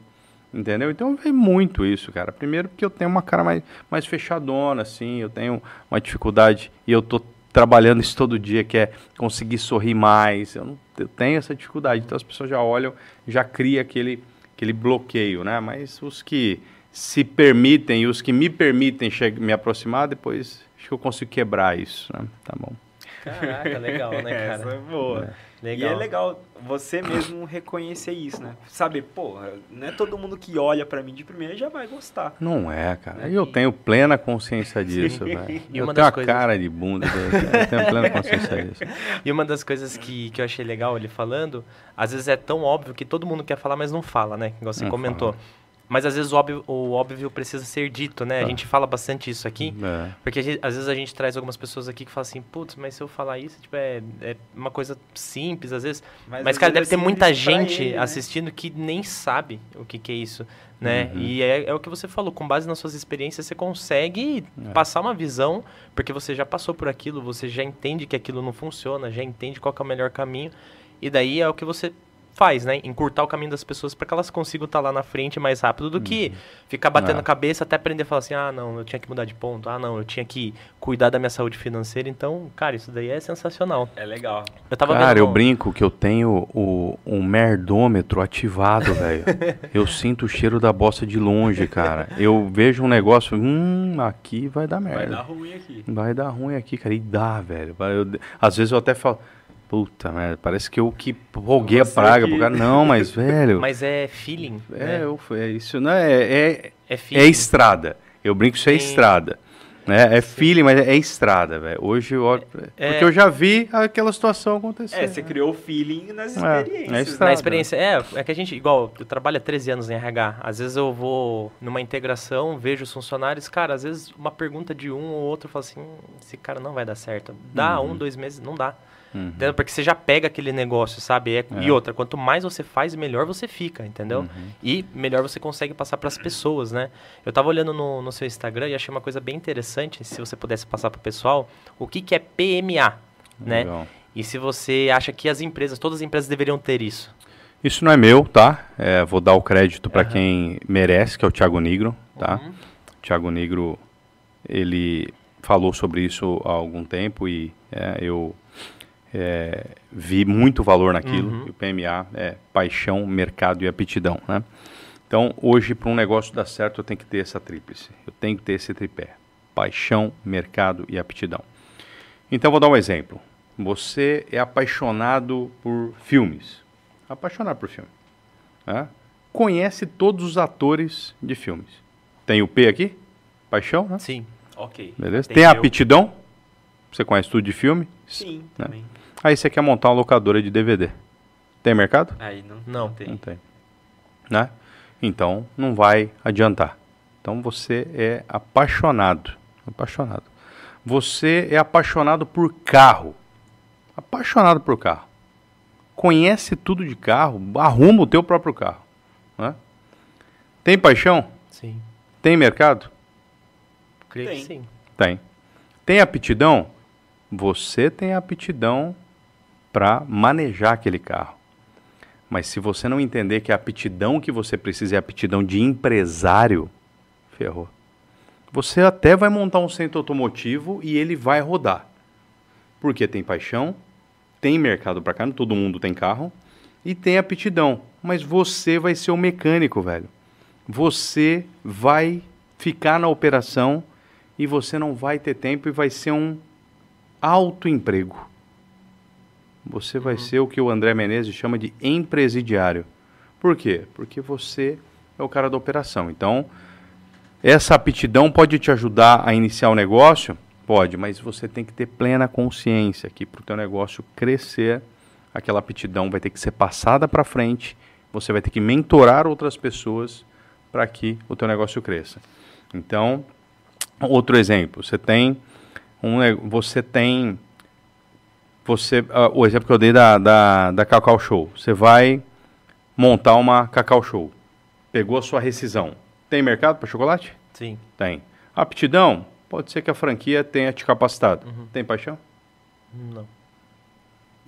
Entendeu? Então eu vejo muito isso, cara. Primeiro porque eu tenho uma cara mais, mais fechadona, assim, eu tenho uma dificuldade e eu tô trabalhando isso todo dia, que é conseguir sorrir mais. Eu, não, eu tenho essa dificuldade. Então as pessoas já olham, já cria aquele, aquele bloqueio, né? Mas os que se permitem e os que me permitem me aproximar, depois acho que eu consigo quebrar isso, né? Tá bom. Caraca, legal, né, cara? Essa é boa. É. Legal. E é legal você mesmo reconhecer isso, né? Saber, pô, não é todo mundo que olha para mim de primeira já vai gostar. Não é, cara. Né? Eu tenho plena consciência disso, velho. Eu tenho a coisas... cara de bunda, eu tenho plena consciência disso. E uma das coisas que, que eu achei legal ele falando, às vezes é tão óbvio que todo mundo quer falar, mas não fala, né? Igual você não comentou. Fala. Mas às vezes o óbvio, o óbvio precisa ser dito, né? A ah. gente fala bastante isso aqui. É. Porque gente, às vezes a gente traz algumas pessoas aqui que falam assim, putz, mas se eu falar isso, tipo, é, é uma coisa simples às vezes. Mas, mas cara, deve ter muita gente ele, né? assistindo que nem sabe o que, que é isso, né? Uhum. E é, é, o que você falou, com base nas suas experiências, você consegue é. passar uma visão, porque você já passou por aquilo, você já entende que aquilo não funciona, já entende qual é o melhor caminho. E daí é o que você faz, né? Encurtar o caminho das pessoas para que elas consigam estar tá lá na frente mais rápido do que uhum. ficar batendo é. a cabeça até aprender a falar assim: ah, não, eu tinha que mudar de ponto, ah, não, eu tinha que cuidar da minha saúde financeira. Então, cara, isso daí é sensacional. É legal. Eu tava cara, vendo... eu brinco que eu tenho o, um merdômetro ativado, velho. eu sinto o cheiro da bosta de longe, cara. Eu vejo um negócio, hum, aqui vai dar merda. Vai dar ruim aqui. Vai dar ruim aqui, cara. E dá, velho. Eu, às vezes eu até falo. Puta, né? Parece que eu que roguei a praga pro cara. Não, mas, velho. Mas é feeling. É, né? eu, é isso, não é. É, é, é estrada. Eu brinco, isso é estrada. Né? É feeling, mas é estrada, velho. Hoje eu olho. É, porque eu já vi aquela situação acontecer. É, você né? criou feeling nas é, experiências. É, na experiência. É, é que a gente, igual, eu trabalho há 13 anos em RH. Às vezes eu vou numa integração, vejo os funcionários, cara, às vezes uma pergunta de um ou outro, eu falo assim: hum, esse cara não vai dar certo. Dá uhum. um, dois meses, não dá. Uhum. Entendeu? Porque você já pega aquele negócio, sabe? É, é. E outra, quanto mais você faz, melhor você fica, entendeu? Uhum. E melhor você consegue passar para as pessoas, né? Eu tava olhando no, no seu Instagram e achei uma coisa bem interessante, se você pudesse passar para o pessoal, o que, que é PMA, né? Legal. né? E se você acha que as empresas, todas as empresas deveriam ter isso. Isso não é meu, tá? É, vou dar o crédito para uhum. quem merece, que é o Thiago Negro, tá? Uhum. Thiago Negro, ele falou sobre isso há algum tempo e é, eu é, vi muito valor naquilo. Uhum. E o PMA é paixão, mercado e aptidão, né? Então, hoje, para um negócio dar certo, eu tenho que ter essa tríplice. Eu tenho que ter esse tripé. Paixão, mercado e aptidão. Então, vou dar um exemplo. Você é apaixonado por filmes. Apaixonado por filme. Né? Conhece todos os atores de filmes. Tem o P aqui? Paixão, né? Sim. Ok. Beleza? Tem, Tem aptidão? Você conhece tudo de filme? Sim, né? também. Aí você quer montar uma locadora de DVD. Tem mercado? Aí não, não. não tem. Não tem. Né? Então não vai adiantar. Então você é apaixonado. Apaixonado. Você é apaixonado por carro. Apaixonado por carro. Conhece tudo de carro, arruma o teu próprio carro. Né? Tem paixão? Sim. Tem mercado? Creio tem. que sim. Tem. Tem aptidão? Você tem aptidão para manejar aquele carro. Mas se você não entender que a aptidão que você precisa é a aptidão de empresário, ferrou. Você até vai montar um centro automotivo e ele vai rodar. Porque tem paixão, tem mercado para cá, todo mundo tem carro, e tem aptidão. Mas você vai ser o mecânico, velho. Você vai ficar na operação e você não vai ter tempo e vai ser um autoemprego você vai uhum. ser o que o André Menezes chama de empresidiário. Por quê? Porque você é o cara da operação. Então, essa aptidão pode te ajudar a iniciar o negócio? Pode, mas você tem que ter plena consciência que para o teu negócio crescer, aquela aptidão vai ter que ser passada para frente, você vai ter que mentorar outras pessoas para que o teu negócio cresça. Então, outro exemplo, você tem um, você tem você, uh, o exemplo que eu dei da, da, da Cacau Show. Você vai montar uma Cacau Show. Pegou a sua rescisão. Tem mercado para chocolate? Sim. Tem. Aptidão? Pode ser que a franquia tenha te capacitado. Uhum. Tem paixão? Não.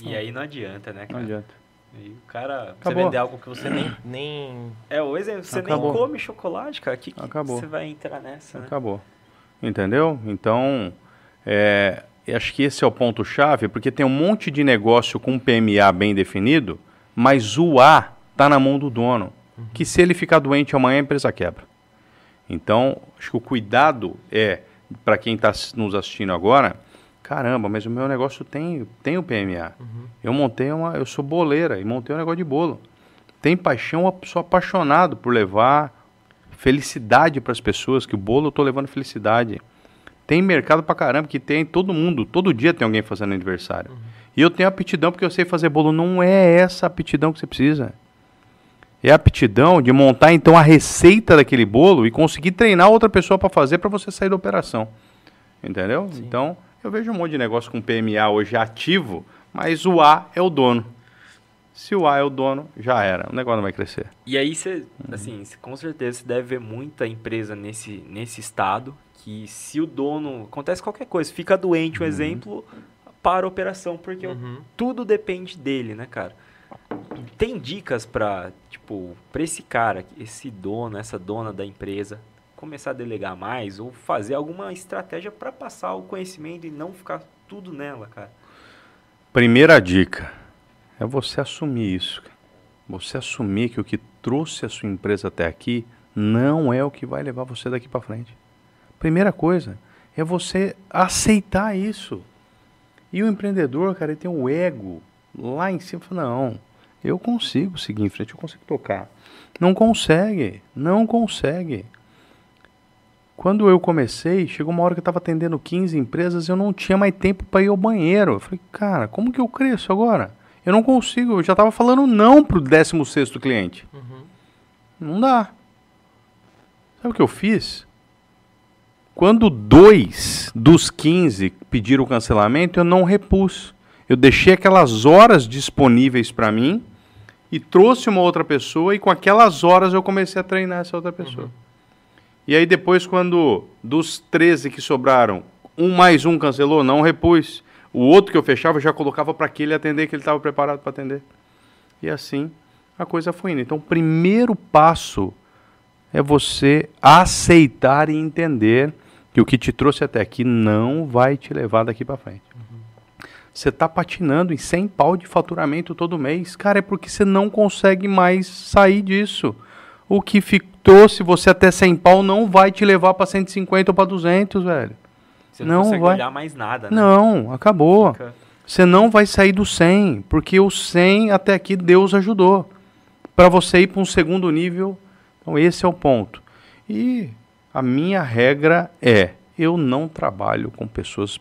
E aí não adianta, né, cara? Não adianta. E o cara. Acabou. Você vender algo que você nem. nem... É, o exemplo, você Acabou. nem come chocolate, cara. Que, que Acabou. você vai entrar nessa? Né? Acabou. Entendeu? Então, é, acho que esse é o ponto-chave, porque tem um monte de negócio com PMA bem definido, mas o A está na mão do dono. Que se ele ficar doente amanhã, a empresa quebra. Então, acho que o cuidado é, para quem está nos assistindo agora, caramba, mas o meu negócio tem, tem o PMA. Uhum. Eu montei uma. Eu sou boleira e montei um negócio de bolo. Tem paixão, sou apaixonado por levar felicidade para as pessoas, que o bolo eu estou levando felicidade. Tem mercado pra caramba, que tem todo mundo, todo dia tem alguém fazendo aniversário. Uhum. E eu tenho aptidão porque eu sei fazer bolo. Não é essa aptidão que você precisa. É a aptidão de montar então a receita daquele bolo e conseguir treinar outra pessoa para fazer para você sair da operação. Entendeu? Sim. Então, eu vejo um monte de negócio com PMA hoje ativo, mas o A é o dono. Se o A é o dono, já era. O negócio não vai crescer. E aí você, assim, com certeza você deve ver muita empresa nesse, nesse estado que se o dono acontece qualquer coisa, fica doente, um uhum. exemplo, para a operação, porque uhum. tudo depende dele, né, cara? tem dicas para tipo, para esse cara, esse dono, essa dona da empresa, começar a delegar mais ou fazer alguma estratégia para passar o conhecimento e não ficar tudo nela, cara? Primeira dica é você assumir isso. Você assumir que o que trouxe a sua empresa até aqui não é o que vai levar você daqui para frente. Primeira coisa é você aceitar isso. E o empreendedor, cara, ele tem o ego lá em cima. Não, eu consigo seguir em frente, eu consigo tocar. Não consegue, não consegue. Quando eu comecei, chegou uma hora que eu estava atendendo 15 empresas, eu não tinha mais tempo para ir ao banheiro. Eu falei, cara, como que eu cresço agora? Eu não consigo, eu já estava falando não para o 16 cliente. Uhum. Não dá. Sabe o que eu fiz? Quando dois dos 15 pediram o cancelamento, eu não repus. Eu deixei aquelas horas disponíveis para mim e trouxe uma outra pessoa e com aquelas horas eu comecei a treinar essa outra pessoa. Uhum. E aí depois, quando dos 13 que sobraram, um mais um cancelou, não repus. O outro que eu fechava eu já colocava para aquele atender que ele estava preparado para atender. E assim a coisa foi indo. Então, o primeiro passo é você aceitar e entender que o que te trouxe até aqui não vai te levar daqui para frente. Você está patinando em 100 pau de faturamento todo mês. Cara, é porque você não consegue mais sair disso. O que trouxe você até 100 pau não vai te levar para 150 ou para 200, velho. Você não, não consegue vai... olhar mais nada, né? Não, acabou. Fica... Você não vai sair do 100, porque o 100 até aqui Deus ajudou. Para você ir para um segundo nível, então esse é o ponto. E a minha regra é, eu não trabalho com pessoas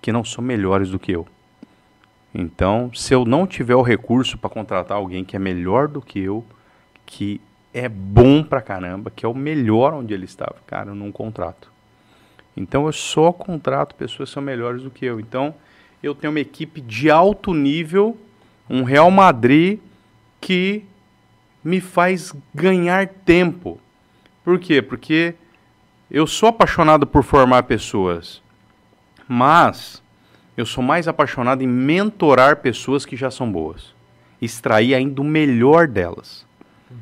que não são melhores do que eu. Então, se eu não tiver o recurso para contratar alguém que é melhor do que eu, que é bom pra caramba, que é o melhor onde ele estava, cara, eu não contrato. Então, eu só contrato pessoas que são melhores do que eu. Então, eu tenho uma equipe de alto nível, um Real Madrid que me faz ganhar tempo. Por quê? Porque eu sou apaixonado por formar pessoas. Mas eu sou mais apaixonado em mentorar pessoas que já são boas. Extrair ainda o melhor delas. Uhum.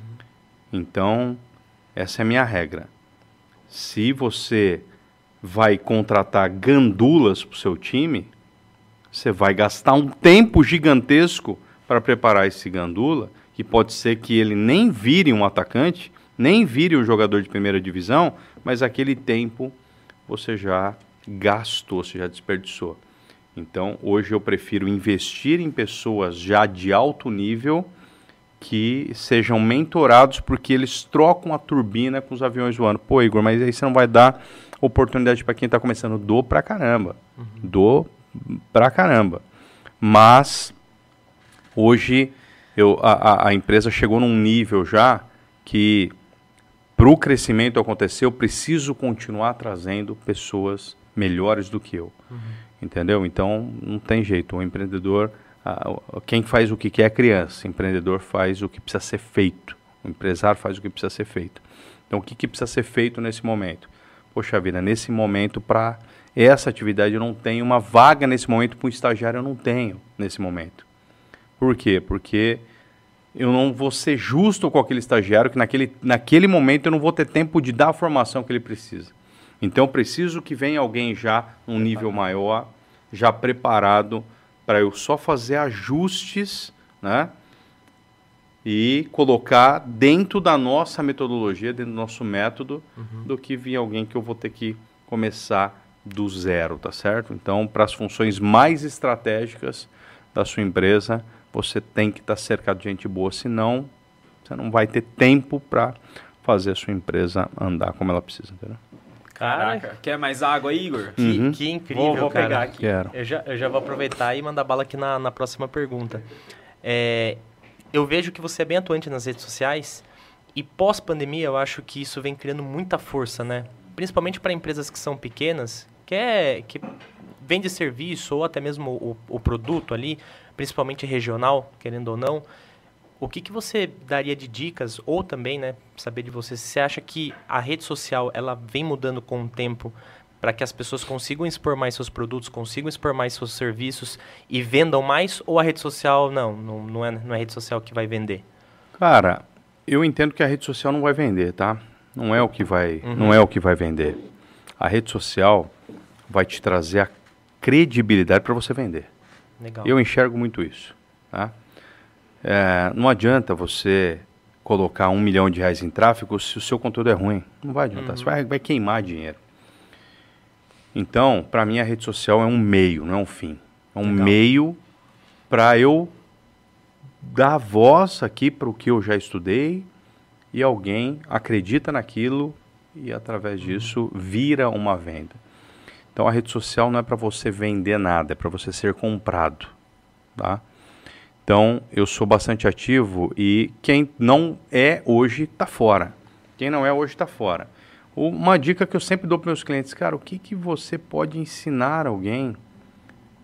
Então, essa é a minha regra. Se você vai contratar gandulas para o seu time, você vai gastar um tempo gigantesco para preparar esse gandula, que pode ser que ele nem vire um atacante, nem vire um jogador de primeira divisão, mas aquele tempo você já gastou, você já desperdiçou. Então, hoje eu prefiro investir em pessoas já de alto nível que sejam mentorados porque eles trocam a turbina com os aviões voando. Pô, Igor, mas aí você não vai dar oportunidade para quem está começando. Dou pra caramba. Uhum. Dou pra caramba. Mas hoje eu, a, a empresa chegou num nível já que para o crescimento acontecer, eu preciso continuar trazendo pessoas melhores do que eu. Uhum. Entendeu? Então, não tem jeito. O empreendedor, quem faz o que quer é criança. O empreendedor faz o que precisa ser feito. O empresário faz o que precisa ser feito. Então, o que, que precisa ser feito nesse momento? Poxa vida, nesse momento, para essa atividade, eu não tenho uma vaga nesse momento para um estagiário, eu não tenho nesse momento. Por quê? Porque eu não vou ser justo com aquele estagiário que naquele, naquele momento eu não vou ter tempo de dar a formação que ele precisa. Então, eu preciso que venha alguém já um nível maior, já preparado para eu só fazer ajustes, né? E colocar dentro da nossa metodologia, dentro do nosso método, uhum. do que vir alguém que eu vou ter que começar do zero, tá certo? Então, para as funções mais estratégicas da sua empresa, você tem que estar tá cercado de gente boa, senão você não vai ter tempo para fazer a sua empresa andar como ela precisa, entendeu? Caraca. Quer mais água, Igor? Que, uhum. que incrível, vou, vou cara. pegar aqui. Quero. Eu já, eu já vou aproveitar e mandar bala aqui na, na próxima pergunta. É, eu vejo que você é bem atuante nas redes sociais e pós-pandemia eu acho que isso vem criando muita força, né? Principalmente para empresas que são pequenas, que, é, que vende serviço ou até mesmo o, o produto ali, principalmente regional, querendo ou não. O que, que você daria de dicas, ou também, né, saber de você, se você acha que a rede social ela vem mudando com o tempo para que as pessoas consigam expor mais seus produtos, consigam expor mais seus serviços e vendam mais? Ou a rede social, não, não, não, é, não é a rede social que vai vender? Cara, eu entendo que a rede social não vai vender, tá? Não é o que vai, uhum. não é o que vai vender. A rede social vai te trazer a credibilidade para você vender. Legal. Eu enxergo muito isso. Tá? É, não adianta você colocar um milhão de reais em tráfego se o seu conteúdo é ruim. Não vai adiantar. Uhum. Você vai, vai queimar dinheiro. Então, para mim, a rede social é um meio, não é um fim. É um Legal. meio para eu dar voz aqui para o que eu já estudei e alguém acredita naquilo e, através uhum. disso, vira uma venda. Então, a rede social não é para você vender nada, é para você ser comprado. Tá? Então, eu sou bastante ativo e quem não é hoje está fora. Quem não é hoje está fora. Uma dica que eu sempre dou para meus clientes, cara, o que, que você pode ensinar alguém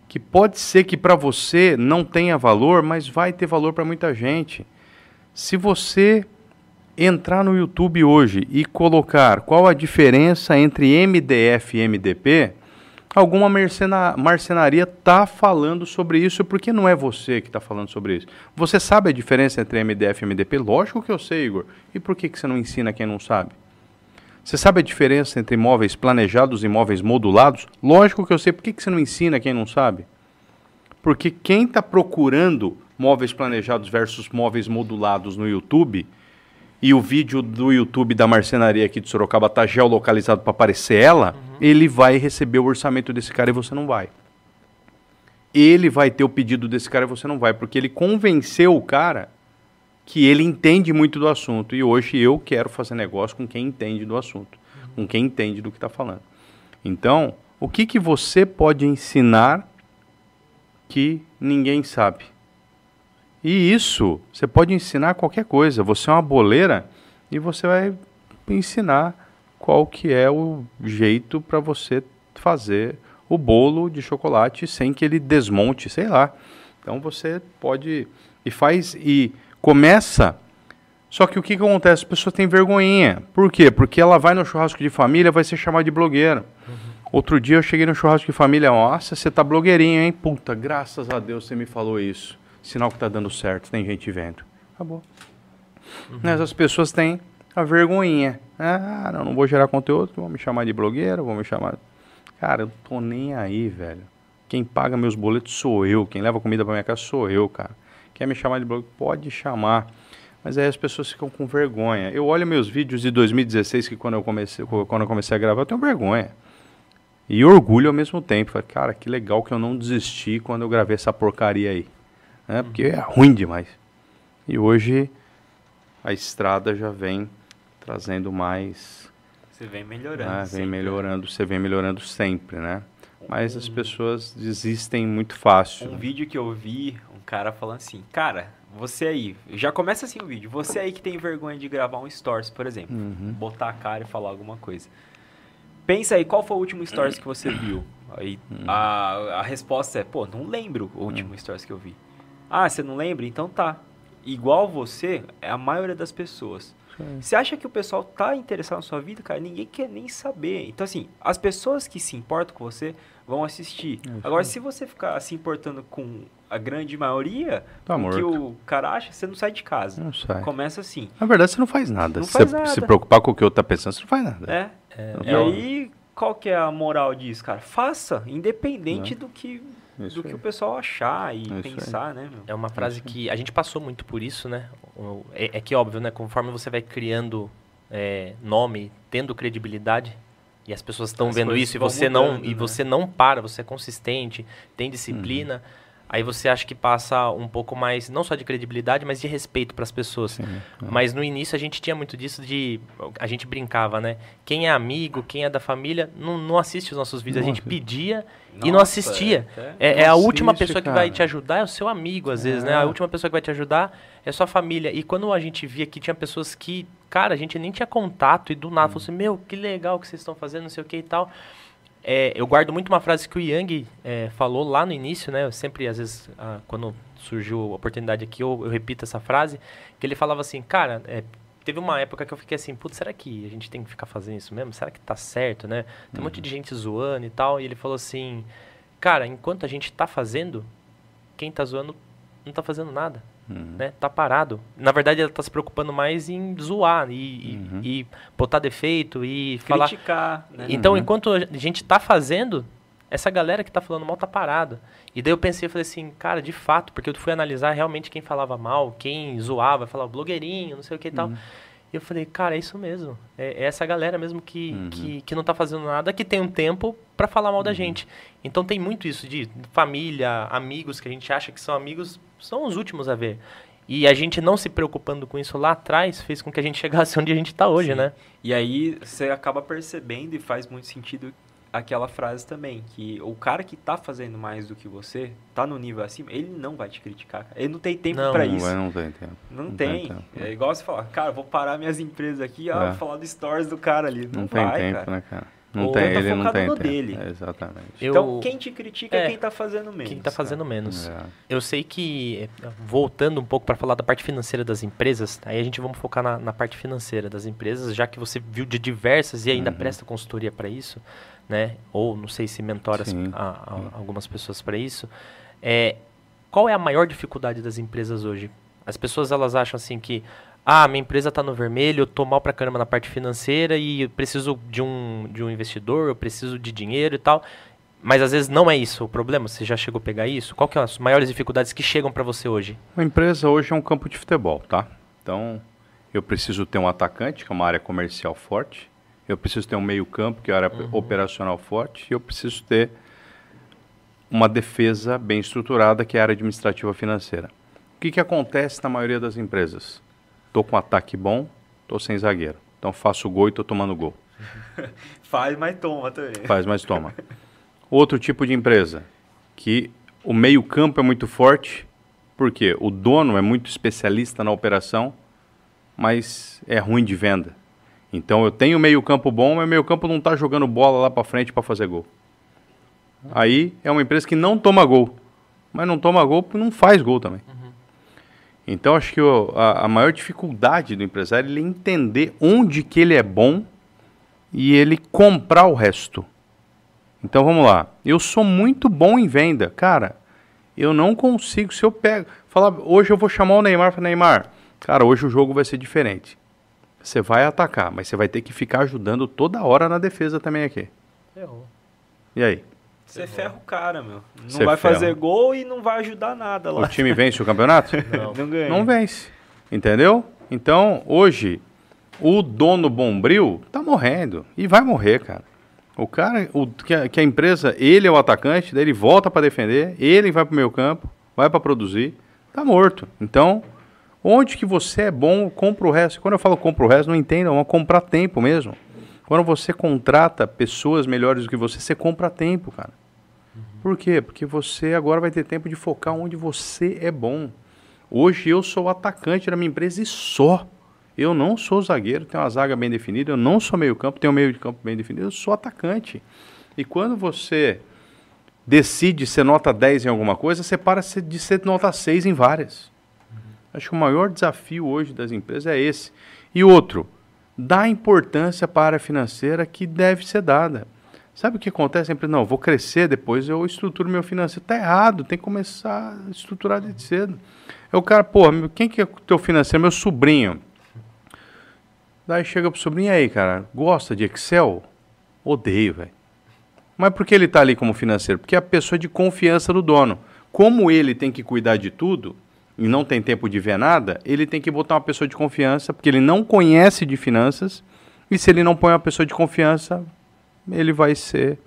que pode ser que para você não tenha valor, mas vai ter valor para muita gente. Se você entrar no YouTube hoje e colocar qual a diferença entre MDF e MDP, alguma mercena, marcenaria está falando sobre isso, porque não é você que está falando sobre isso. Você sabe a diferença entre MDF e MDP? Lógico que eu sei, Igor. E por que, que você não ensina quem não sabe? Você sabe a diferença entre móveis planejados e móveis modulados? Lógico que eu sei. Por que, que você não ensina quem não sabe? Porque quem está procurando móveis planejados versus móveis modulados no YouTube e o vídeo do YouTube da marcenaria aqui de Sorocaba está geolocalizado para aparecer ela, uhum. ele vai receber o orçamento desse cara e você não vai. Ele vai ter o pedido desse cara e você não vai, porque ele convenceu o cara que ele entende muito do assunto. E hoje eu quero fazer negócio com quem entende do assunto, com quem entende do que está falando. Então, o que, que você pode ensinar que ninguém sabe? E isso, você pode ensinar qualquer coisa. Você é uma boleira e você vai ensinar qual que é o jeito para você fazer o bolo de chocolate sem que ele desmonte, sei lá. Então você pode e faz e Começa. Só que o que, que acontece? As pessoas têm vergonhinha. Por quê? Porque ela vai no churrasco de família, vai ser chamada de blogueira. Uhum. Outro dia eu cheguei no churrasco de família, nossa, você tá blogueirinho, hein? Puta, graças a Deus você me falou isso. Sinal que tá dando certo, tem gente vendo. Acabou. Uhum. Né, as pessoas têm a vergonhinha. Ah, não, não vou gerar conteúdo, vão me chamar de blogueira, vão me chamar. Cara, eu tô nem aí, velho. Quem paga meus boletos sou eu. Quem leva comida pra minha casa sou eu, cara. Quer me chamar de blog? Pode chamar. Mas aí as pessoas ficam com vergonha. Eu olho meus vídeos de 2016, que quando eu comecei, quando eu comecei a gravar, eu tenho vergonha. E orgulho ao mesmo tempo. Falei, cara, que legal que eu não desisti quando eu gravei essa porcaria aí. Né? Porque é ruim demais. E hoje a estrada já vem trazendo mais. Você vem melhorando. Né? Vem melhorando, você vem melhorando sempre, né? Mas as pessoas desistem muito fácil. Um vídeo que eu vi cara falando assim, cara, você aí, já começa assim o vídeo, você aí que tem vergonha de gravar um stories, por exemplo, uhum. botar a cara e falar alguma coisa. Pensa aí, qual foi o último stories que você viu? Aí uhum. a, a resposta é, pô, não lembro o último uhum. stories que eu vi. Ah, você não lembra? Então tá. Igual você, é a maioria das pessoas. Você acha que o pessoal tá interessado na sua vida, cara? Ninguém quer nem saber. Então, assim, as pessoas que se importam com você vão assistir. É Agora, se você ficar se importando com a grande maioria, tá o que o cara acha, você não sai de casa. Não sai. Começa assim. Na verdade, você não faz nada. Não se faz você nada. se preocupar com o que o outro tá pensando, você não faz nada. É. é. E aí, qual que é a moral disso, cara? Faça, independente do que isso do aí. que o pessoal achar e isso pensar, aí. né? Meu? É uma frase que a gente passou muito por isso, né? É, é que óbvio, né? Conforme você vai criando é, nome, tendo credibilidade, e as pessoas estão vendo isso e você mudando, não e né? você não para, você é consistente, tem disciplina. Uhum aí você acha que passa um pouco mais, não só de credibilidade, mas de respeito para as pessoas. Sim, é. Mas no início a gente tinha muito disso de. A gente brincava, né? Quem é amigo, quem é da família, não, não assiste os nossos vídeos. Nossa. A gente pedia Nossa, e não assistia. É, é, é a última pessoa cara. que vai te ajudar, é o seu amigo, às vezes, né? A é. última pessoa que vai te ajudar é sua família. E quando a gente via que tinha pessoas que, cara, a gente nem tinha contato e do nada hum. falou assim: Meu, que legal que vocês estão fazendo, não sei o que e tal. É, eu guardo muito uma frase que o Yang é, falou lá no início, né? Eu sempre, às vezes, ah, quando surgiu a oportunidade aqui, eu, eu, repito essa frase, que ele falava assim, cara, é, teve uma época que eu fiquei assim, putz, será que a gente tem que ficar fazendo isso mesmo? Será que tá certo, né? Tem um monte de uhum. gente zoando e tal. E ele falou assim, cara, enquanto a gente tá fazendo, quem tá zoando não tá fazendo nada. Uhum. Né? Tá parado. Na verdade, ela tá se preocupando mais em zoar e, uhum. e, e botar defeito e Criticar, falar. Né? Então, uhum. enquanto a gente tá fazendo, essa galera que tá falando mal tá parada. E daí eu pensei, eu falei assim, cara, de fato, porque eu fui analisar realmente quem falava mal, quem zoava, falava blogueirinho, não sei o que e tal. E eu falei, cara, é isso mesmo. É, é essa galera mesmo que, uhum. que, que não tá fazendo nada, que tem um tempo para falar mal da uhum. gente. Então tem muito isso de família, amigos que a gente acha que são amigos, são os últimos a ver. E a gente não se preocupando com isso lá atrás fez com que a gente chegasse onde a gente está hoje, Sim. né? E aí você acaba percebendo e faz muito sentido aquela frase também, que o cara que tá fazendo mais do que você, tá no nível acima, ele não vai te criticar. Ele não tem tempo para isso. Não, não tem tempo. Não, não tem. tem tempo. É igual você falar, cara, vou parar minhas empresas aqui, é. vou falar do stories do cara ali. Não, não tem vai, tempo, cara. né, cara? Não Ou tem, tá ele não tem no dele. É, exatamente. Eu, então, quem te critica é, é, quem tá fazendo menos. Quem tá fazendo menos. É. Eu sei que, voltando um pouco para falar da parte financeira das empresas, aí a gente vamos focar na, na, parte financeira das empresas, já que você viu de diversas e ainda uhum. presta consultoria para isso né? Ou não sei se mentora a, a, algumas pessoas para isso. É, qual é a maior dificuldade das empresas hoje? As pessoas elas acham assim que ah, minha empresa está no vermelho, eu tô mal pra caramba na parte financeira e preciso de um, de um investidor, eu preciso de dinheiro e tal. Mas às vezes não é isso o problema. Você já chegou a pegar isso? Qual que são as maiores dificuldades que chegam para você hoje? Uma empresa hoje é um campo de futebol, tá? Então, eu preciso ter um atacante, que é uma área comercial forte eu preciso ter um meio-campo, que é a área uhum. operacional forte, e eu preciso ter uma defesa bem estruturada, que é a área administrativa financeira. O que, que acontece na maioria das empresas? Estou com um ataque bom, estou sem zagueiro. Então faço gol e estou tomando gol. Faz, mas toma também. Faz, mas toma. Outro tipo de empresa, que o meio-campo é muito forte, porque o dono é muito especialista na operação, mas é ruim de venda. Então eu tenho meio campo bom, mas meio campo não está jogando bola lá para frente para fazer gol. Aí é uma empresa que não toma gol, mas não toma gol porque não faz gol também. Então acho que o, a, a, maior dificuldade do empresário é ele entender onde que ele é bom e ele comprar o resto. Então vamos lá. Eu sou muito bom em venda, cara. Eu não consigo. Se eu pego, falar hoje eu vou chamar o Neymar para Neymar, cara, hoje o jogo vai ser diferente. Você vai atacar, mas você vai ter que ficar ajudando toda hora na defesa também aqui. Errou. E aí? Você ferra o cara, meu. Não Cê vai ferra. fazer gol e não vai ajudar nada lá. O time vence o campeonato? não. não ganha. Não vence. Entendeu? Então, hoje, o dono Bombril tá morrendo. E vai morrer, cara. O cara, o, que, a, que a empresa, ele é o atacante, daí ele volta para defender, ele vai pro meio campo, vai para produzir, tá morto. Então, Onde que você é bom, compra o resto. Quando eu falo compra o resto, não entendam, é comprar tempo mesmo. Quando você contrata pessoas melhores do que você, você compra tempo, cara. Uhum. Por quê? Porque você agora vai ter tempo de focar onde você é bom. Hoje eu sou atacante da minha empresa e só. Eu não sou zagueiro, tenho uma zaga bem definida, eu não sou meio campo, tenho um meio de campo bem definido, eu sou atacante. E quando você decide ser nota 10 em alguma coisa, você para de ser nota 6 em várias. Acho que o maior desafio hoje das empresas é esse. E outro, dá importância para a área financeira que deve ser dada. Sabe o que acontece sempre? Não, vou crescer, depois eu estruturo meu financeiro. Está errado, tem que começar a estruturar de cedo. É o cara, pô, quem que é teu financeiro? Meu sobrinho. Daí chega pro sobrinho aí, cara, gosta de Excel? Odeio, velho. Mas por que ele está ali como financeiro? Porque é a pessoa de confiança do dono. Como ele tem que cuidar de tudo, e não tem tempo de ver nada, ele tem que botar uma pessoa de confiança, porque ele não conhece de finanças, e se ele não põe uma pessoa de confiança, ele vai ser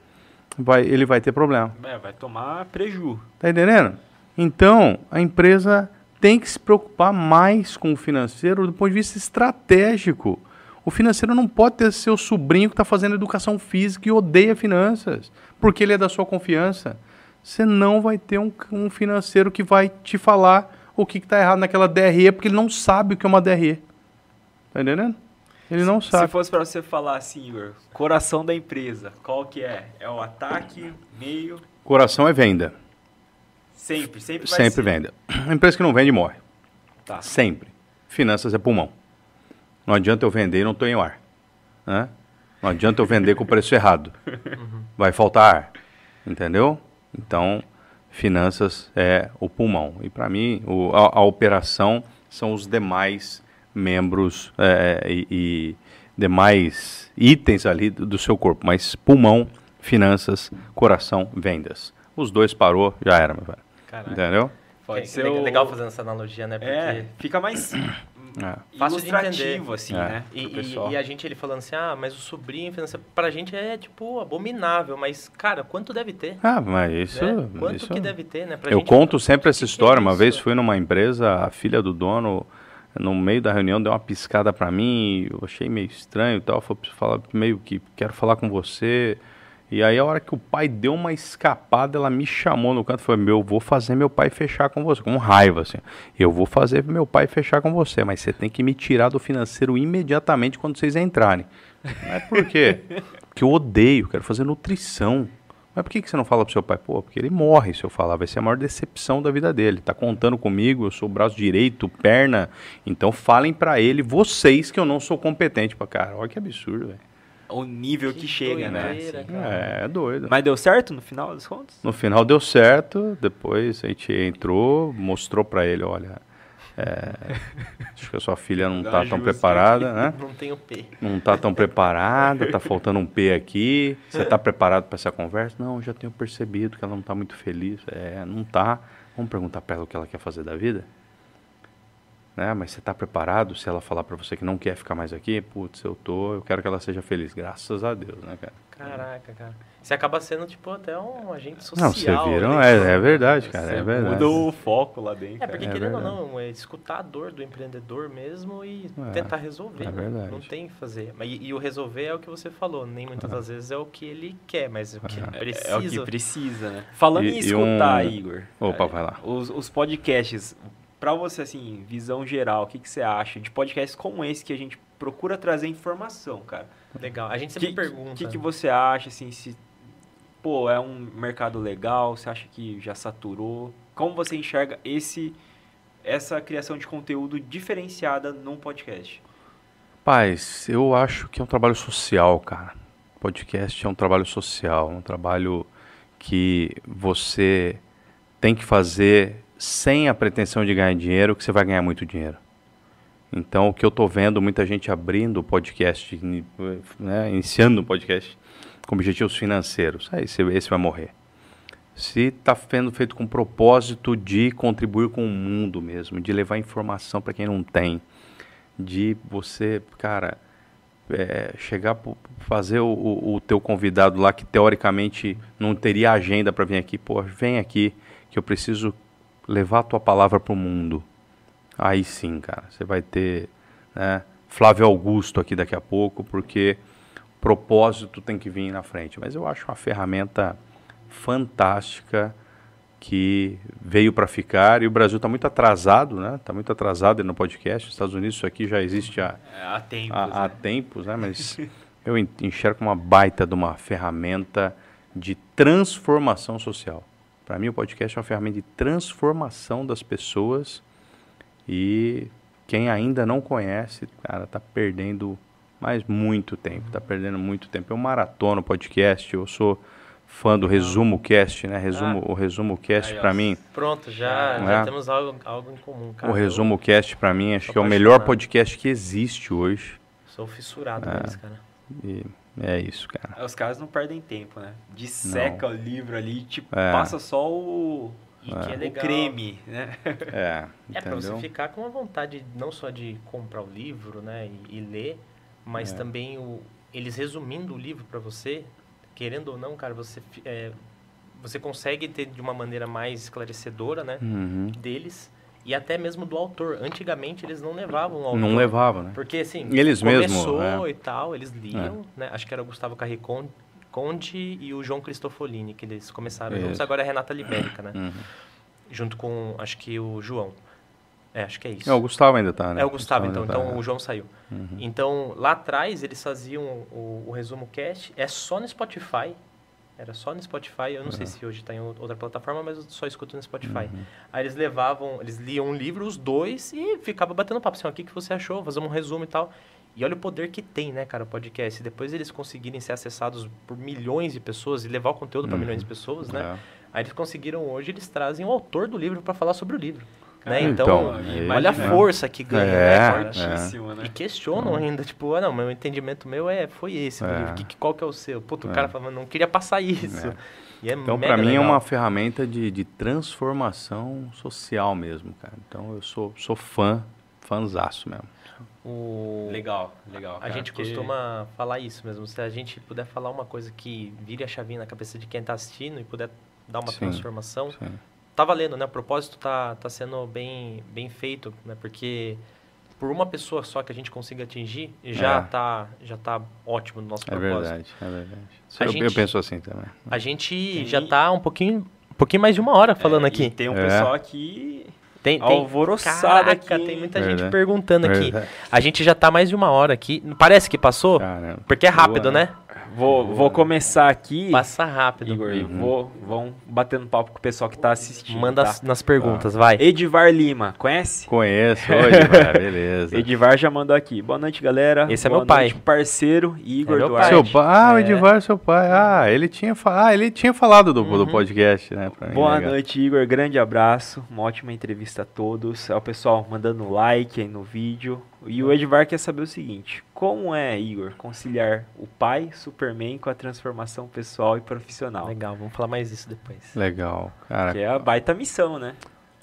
vai ele vai ter problema. É, vai tomar preju. Tá entendendo? Então, a empresa tem que se preocupar mais com o financeiro do ponto de vista estratégico. O financeiro não pode ter seu sobrinho que está fazendo educação física e odeia finanças, porque ele é da sua confiança. Você não vai ter um, um financeiro que vai te falar o que está errado naquela DRE, porque ele não sabe o que é uma DRE. Tá entendendo? Ele não sabe. Se fosse para você falar assim, Igor, coração da empresa, qual que é? É o ataque, meio? Coração é venda. Sempre, sempre Sempre venda. A empresa que não vende morre. Tá. Sempre. Finanças é pulmão. Não adianta eu vender e não estou em ar. Né? Não adianta eu vender com o preço errado. Uhum. Vai faltar ar. Entendeu? Então, finanças é o pulmão. E para mim, o, a, a, operação são os demais membros é, e, e, demais itens ali do, do, seu corpo. Mas pulmão, finanças, coração, vendas. Os dois parou, já era, meu velho. Caraca. Entendeu? Pode ser legal fazendo essa analogia, né? É, Porque é, fica mais é. Fácil de entender. assim, é. né? E, e, e, a gente ele falando assim, ah, mas o sobrinho pra gente é, tipo, abominável. Mas, cara, quanto deve ter? Ah, mas isso... Né? Quanto isso... que deve ter, né? Pra eu gente, conto sempre essa história. Uma vez fui numa empresa, a filha do dono, no meio da reunião, deu uma piscada pra mim, eu achei meio estranho e tal. Foi falar meio que, quero falar com você... E aí, a hora que o pai deu uma escapada, ela me chamou no canto e falou: Meu, vou fazer meu pai fechar com você. Com raiva, assim. Eu vou fazer meu pai fechar com você, mas você tem que me tirar do financeiro imediatamente quando vocês entrarem. Mas por quê? Porque eu odeio, quero fazer nutrição. Mas por que, que você não fala pro seu pai? Pô, porque ele morre se eu falar. Vai ser a maior decepção da vida dele. Tá contando comigo, eu sou braço direito, perna. Então falem para ele, vocês, que eu não sou competente. Pra cara, olha que absurdo, velho o nível que, que chega, né? É, é doido. Mas deu certo no final das contas? No final deu certo, depois a gente entrou, mostrou para ele, olha, é, acho que a sua filha não está tão preparada, né? Não tem o P. Não está tão preparada, está faltando um P aqui. Você está preparado para essa conversa? Não, já tenho percebido que ela não está muito feliz. É, não está. Vamos perguntar para ela o que ela quer fazer da vida? Né? Mas você está preparado se ela falar para você que não quer ficar mais aqui? Putz, eu tô, eu quero que ela seja feliz. Graças a Deus, né, cara? Caraca, cara. Você acaba sendo, tipo, até um agente social. Não, você viram? Né? É, é verdade, cara, é verdade. Muda o foco lá dentro. É, porque é querendo verdade. ou não, é escutar a dor do empreendedor mesmo e é, tentar resolver. É né? verdade. Não tem que fazer. E, e, o resolver é o que você falou, nem muitas é. das vezes é o que ele quer, mas o que ele precisa. É, o que precisa, né? Falando e, em escutar, um... Igor. Opa, vai lá. Os, os podcasts, para você, assim, visão geral, o que, que você acha de podcasts como esse que a gente procura trazer informação, cara? Legal. A gente sempre que, pergunta. O que, que você acha, assim, se, pô, é um mercado legal, você acha que já saturou? Como você enxerga esse, essa criação de conteúdo diferenciada num podcast? Paz, eu acho que é um trabalho social, cara. Podcast é um trabalho social, um trabalho que você tem que fazer sem a pretensão de ganhar dinheiro, que você vai ganhar muito dinheiro. Então, o que eu estou vendo, muita gente abrindo o podcast, né, iniciando o podcast com objetivos financeiros. Aí, esse, esse vai morrer. Se está sendo feito com propósito de contribuir com o mundo mesmo, de levar informação para quem não tem, de você, cara, é, chegar fazer o, o, o, teu convidado lá que teoricamente não teria agenda para vir aqui, pô, vem aqui que eu preciso levar a tua palavra para o mundo, aí sim, cara, você vai ter né, Flávio Augusto aqui daqui a pouco, porque propósito tem que vir na frente. Mas eu acho uma ferramenta fantástica que veio para ficar e o Brasil está muito atrasado, né? Está muito atrasado no podcast. Nos Estados Unidos isso aqui já existe há, é, há tempos, há, né? há tempos, né? Mas eu enxergo uma baita de uma ferramenta de transformação social. Para mim, o podcast é uma ferramenta de transformação das pessoas e quem ainda não conhece, cara, tá perdendo mais muito tempo, tá perdendo muito tempo. Eu maratono podcast, eu sou fã do Resumo Cast, né? Resumo, ah. O Resumo Cast para mim. Pronto, já, é. já temos algo, algo em comum, cara. O Resumo Cast para mim acho que é o melhor podcast que existe hoje. Sou fissurado é. nisso, cara. E é isso, cara. É, os caras não perdem tempo, né? Disseca não. o livro ali, tipo, é. passa só o, é. o creme, né? É, é pra você ficar com a vontade não só de comprar o livro, né, e, e ler, mas é. também o, eles resumindo o livro para você, querendo ou não, cara, você é, você consegue ter de uma maneira mais esclarecedora, né, uhum. deles e até mesmo do autor. Antigamente eles não levavam o autor. Não levavam, né? Porque assim, eles começou mesmo, é. e tal, eles liam, é. né? Acho que era o Gustavo Carricon, Conde e o João Cristofolini, que eles começaram juntos. Agora é a Renata Libérica, né? Uhum. Junto com, acho que o João. É, acho que é isso. É, o Gustavo ainda tá, né? É o Gustavo, Gustavo então. Tá, então é. o João saiu. Uhum. Então, lá atrás, eles faziam o, o resumo cast. É só no Spotify Era só no Spotify. Eu não sei se hoje está em outra plataforma, mas eu só escuto no Spotify. Uhum. Aí eles levavam, eles liam um livro, os dois, e ficava batendo papo. Assim, o que, que você achou? Fazer um resumo e tal. E olha o poder que tem, né, cara, o podcast. Depois eles conseguirem ser acessados por milhões de pessoas e levar o conteúdo para uhum. milhões de pessoas, né? É. Aí eles conseguiram hoje, eles trazem o autor do livro para falar sobre o livro. Né? Então, então olha a força que ganha, é, né, Fortíssima, né? E questionam ainda, tipo, ah, não, meu entendimento meu é, foi esse, é. que, qual que é o seu? Puta, o é. cara falando, não queria passar isso. É. É então, para mim legal. é uma ferramenta de, de transformação social mesmo, cara. Então, eu sou, sou fã, fãzaço mesmo. O... Legal, legal. Cara, a gente porque... costuma falar isso mesmo. Se a gente puder falar uma coisa que vire a chavinha na cabeça de quem está assistindo e puder dar uma sim, transformação, sim. Tá valendo, né? O propósito tá, tá sendo bem, bem feito, né? Porque por uma pessoa só que a gente consiga atingir, já, é. tá, já tá ótimo no nosso é propósito. É verdade, é verdade. Eu, gente, eu, penso assim também. A gente já tá um pouquinho, um pouquinho mais de uma hora falando é, aqui. tem um é. pessoal aqui tem, tem alvoroçada aqui. Tem muita Verdade. gente perguntando aqui. Verdade. A gente já tá mais de uma hora aqui. Parece que passou? Caramba. Porque é rápido, Boa, né? né? Vou, vou começar aqui. Passa rápido, Igor. E vou, vão batendo papo com o pessoal que está assistindo. Manda tá? nas perguntas, ah. vai. Edivar Lima, conhece? Conheço, Edivar, beleza. Edivar já mandou aqui. Boa noite, galera. Esse é Boa meu pai. Noite, parceiro, Igor é Duarte. Seu pai? Ah, o é. Edivar é seu pai. Ah, ele tinha, fa... ah, ele tinha falado do, uhum. do podcast, né? Boa legal. noite, Igor. Grande abraço. Uma ótima entrevista a todos. Ao pessoal mandando like aí no vídeo. E o Edvar quer saber o seguinte: como é, Igor, conciliar o pai Superman com a transformação pessoal e profissional? Legal, vamos falar mais disso depois. Legal, cara. Que é a baita missão, né?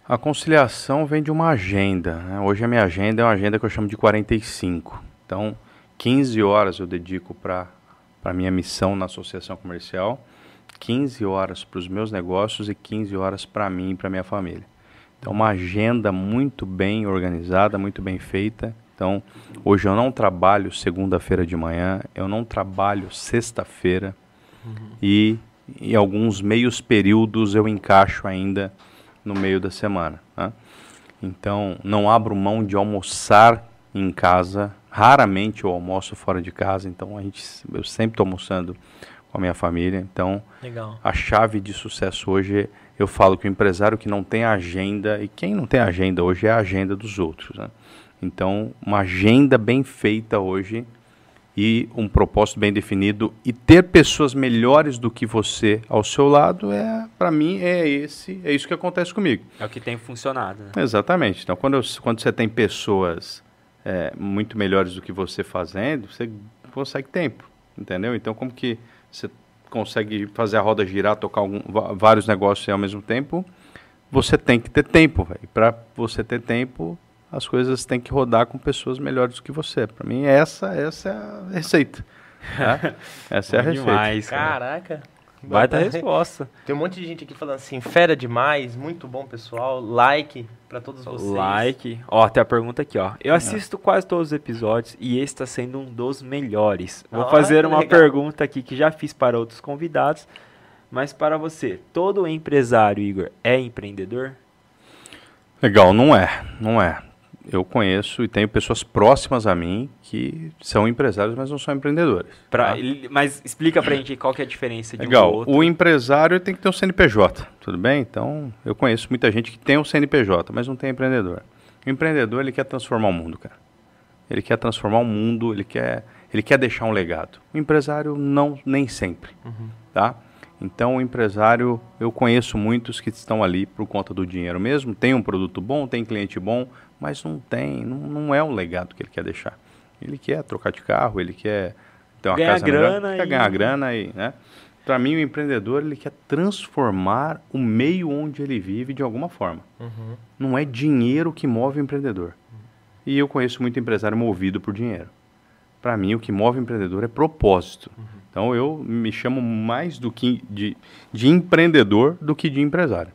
A conciliação vem de uma agenda. Né? Hoje a minha agenda é uma agenda que eu chamo de 45. Então, 15 horas eu dedico para a minha missão na associação comercial, 15 horas para os meus negócios e 15 horas para mim e para minha família. Então, uma agenda muito bem organizada, muito bem feita então, hoje eu não trabalho segunda-feira de manhã, eu não trabalho sexta-feira uhum. e em alguns meios períodos eu encaixo ainda no meio da semana. Né? Então, não abro mão de almoçar em casa. Raramente eu almoço fora de casa, então a gente, eu sempre estou almoçando com a minha família. Então, Legal. a chave de sucesso hoje, eu falo que o empresário que não tem agenda, e quem não tem agenda hoje é a agenda dos outros. Né? Então, uma agenda bem feita hoje e um propósito bem definido e ter pessoas melhores do que você ao seu lado é, para mim, é esse, é isso que acontece comigo. É o que tem funcionado. Né? Exatamente. Então, quando, eu, quando você tem pessoas é, muito melhores do que você fazendo, você consegue tempo, entendeu? Então, como que você consegue fazer a roda girar, tocar algum, vários negócios ao mesmo tempo? Você tem que ter tempo, velho. Para você ter tempo, as coisas têm que rodar com pessoas melhores do que você. Para mim, essa, essa é a receita. Né? Essa é a receita. Demais, Caraca. Vai dar resposta. Tem um monte de gente aqui falando assim, fera demais, muito bom, pessoal. Like para todos vocês. Like. Ó, tem a pergunta aqui, ó. Eu assisto quase todos os episódios e esse está sendo um dos melhores. Vou fazer uma legal. pergunta aqui que já fiz para outros convidados, mas para você, todo empresário, Igor, é empreendedor? Legal, não é, não é eu conheço e tenho pessoas próximas a mim que são empresários, mas não são empreendedores. Pra, tá? Mas explica pra gente qual que é a diferença de Legal. um outro. O empresário tem que ter um CNPJ, tudo bem? Então, eu conheço muita gente que tem um CNPJ, mas não tem empreendedor. O empreendedor, ele quer transformar o mundo, cara. Ele quer transformar o mundo, ele quer, ele quer deixar um legado. O empresário, não, nem sempre, uhum. tá? Então, o empresário, eu conheço muitos que estão ali por conta do dinheiro mesmo, tem um produto bom, tem cliente bom, mas não tem, não, não é um legado que ele quer deixar. Ele quer trocar de carro, ele quer ter uma ganhar casa grana melhor, quer ganhar grana e, né? Para mim, o empreendedor ele quer transformar o meio onde ele vive de alguma forma. Uhum. Não é dinheiro que move o empreendedor. E eu conheço muito empresário movido por dinheiro. Para mim, o que move o empreendedor é propósito. Uhum. Então, eu me chamo mais do que de, de empreendedor do que de empresário.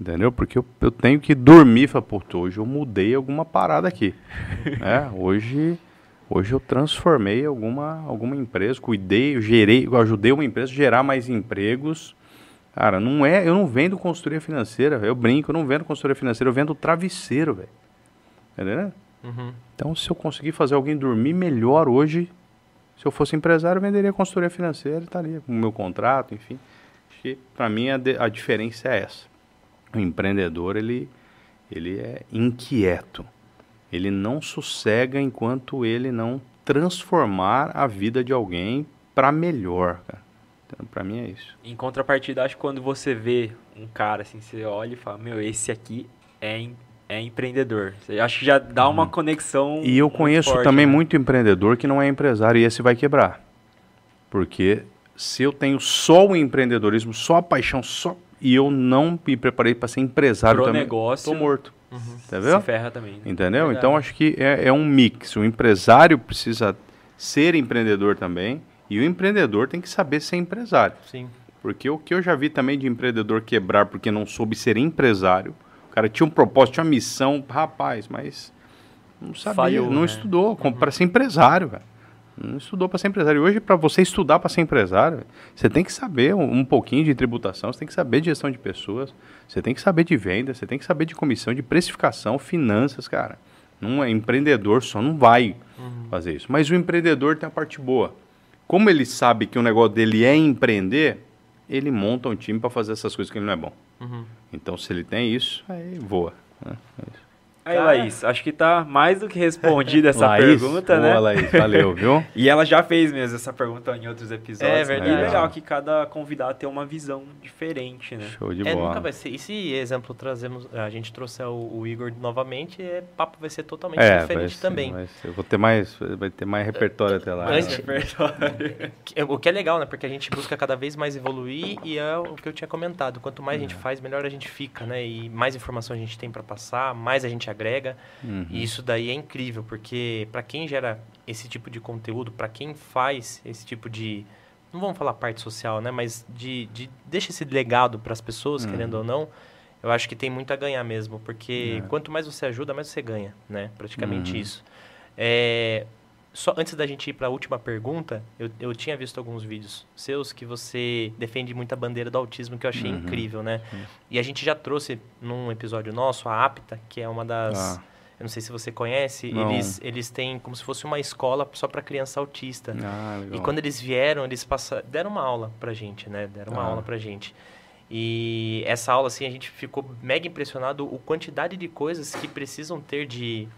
Entendeu? Porque eu, eu tenho que dormir, falar, pô, hoje eu mudei alguma parada aqui. é, hoje, hoje eu transformei alguma, alguma empresa, cuidei, eu gerei, eu ajudei uma empresa a gerar mais empregos. Cara, não é, eu não vendo consultoria financeira, eu brinco, eu não vendo consultoria financeira, eu vendo travesseiro, velho. Entendeu? Uhum. Então, se eu conseguir fazer alguém dormir melhor hoje, Se eu fosse empresário, eu venderia consultoria financeira, estaria com o meu contrato, enfim. Para mim a, de, a diferença é essa. O empreendedor, ele, ele é inquieto. Ele não sossega enquanto ele não transformar a vida de alguém para melhor, cara. Então, para mim é isso. Em contrapartida, acho que quando você vê um cara assim, você olha e fala, meu, esse aqui é é empreendedor. Acho que já dá uma uhum. conexão. E eu conheço forte, também né? muito empreendedor que não é empresário e esse vai quebrar. Porque se eu tenho só o empreendedorismo, só a paixão, só e eu não me preparei para ser empresário Pro também, negócio, tô morto. Uhum. Entendeu? Se ferra também. Né? Entendeu? Verdade. Então acho que é, é um mix. O empresário precisa ser empreendedor também e o empreendedor tem que saber ser empresário. Sim. Porque o que eu já vi também de empreendedor quebrar porque não soube ser empresário o cara tinha um propósito, tinha uma missão, rapaz, mas não sabia, Falhou, não né? estudou uhum. para ser empresário, velho. Não estudou para ser empresário. Hoje, para você estudar para ser empresário, você tem que saber um, um, pouquinho de tributação, você tem que saber de gestão de pessoas, você tem que saber de venda, você tem que saber de comissão, de precificação, finanças, cara. Não é empreendedor só não vai uhum. fazer isso. Mas o empreendedor tem a parte boa. Como ele sabe que o negócio dele é empreender, ele monta um time para fazer essas coisas que ele não é bom. Uhum. Então, se ele tem isso, aí voa. Né? É isso. Aí, Cara... Laís, acho que tá mais do que respondida essa Laís, pergunta, boa, né? Laís, valeu, viu? e ela já fez mesmo essa pergunta em outros episódios. É verdade. E é legal que cada convidado tem uma visão diferente, né? Show de é, bola. Nunca vai ser. E se exemplo trazemos, a gente trouxer o, o Igor novamente, é, papo vai ser totalmente é, diferente ser, também. eu vou ter mais, vai ter mais repertório até lá. Mais né? repertório. o que é legal, né? Porque a gente busca cada vez mais evoluir e é o que eu tinha comentado. Quanto mais a gente é. faz, melhor a gente fica, né? E mais informação a gente tem para passar, mais a gente agrega. Uhum. E isso daí é incrível, porque para quem gera esse tipo de conteúdo, para quem faz esse tipo de. Não vamos falar parte social, né? Mas de, de deixa esse legado para as pessoas, uhum. querendo ou não. Eu acho que tem muito a ganhar mesmo, porque é. quanto mais você ajuda, mais você ganha, né? Praticamente uhum. isso. É, só antes da gente ir para a última pergunta, eu, eu tinha visto alguns vídeos seus que você defende muito a bandeira do autismo, que eu achei uhum. incrível, né? Uhum. E a gente já trouxe num episódio nosso a APTA, que é uma das ah. Eu não sei se você conhece, eles, eles têm como se fosse uma escola só para criança autista. Ah, e quando eles vieram, eles passaram, deram uma aula pra gente, né? Deram uma ah. aula pra gente. E essa aula, assim, a gente ficou mega impressionado o quantidade de coisas que precisam ter de,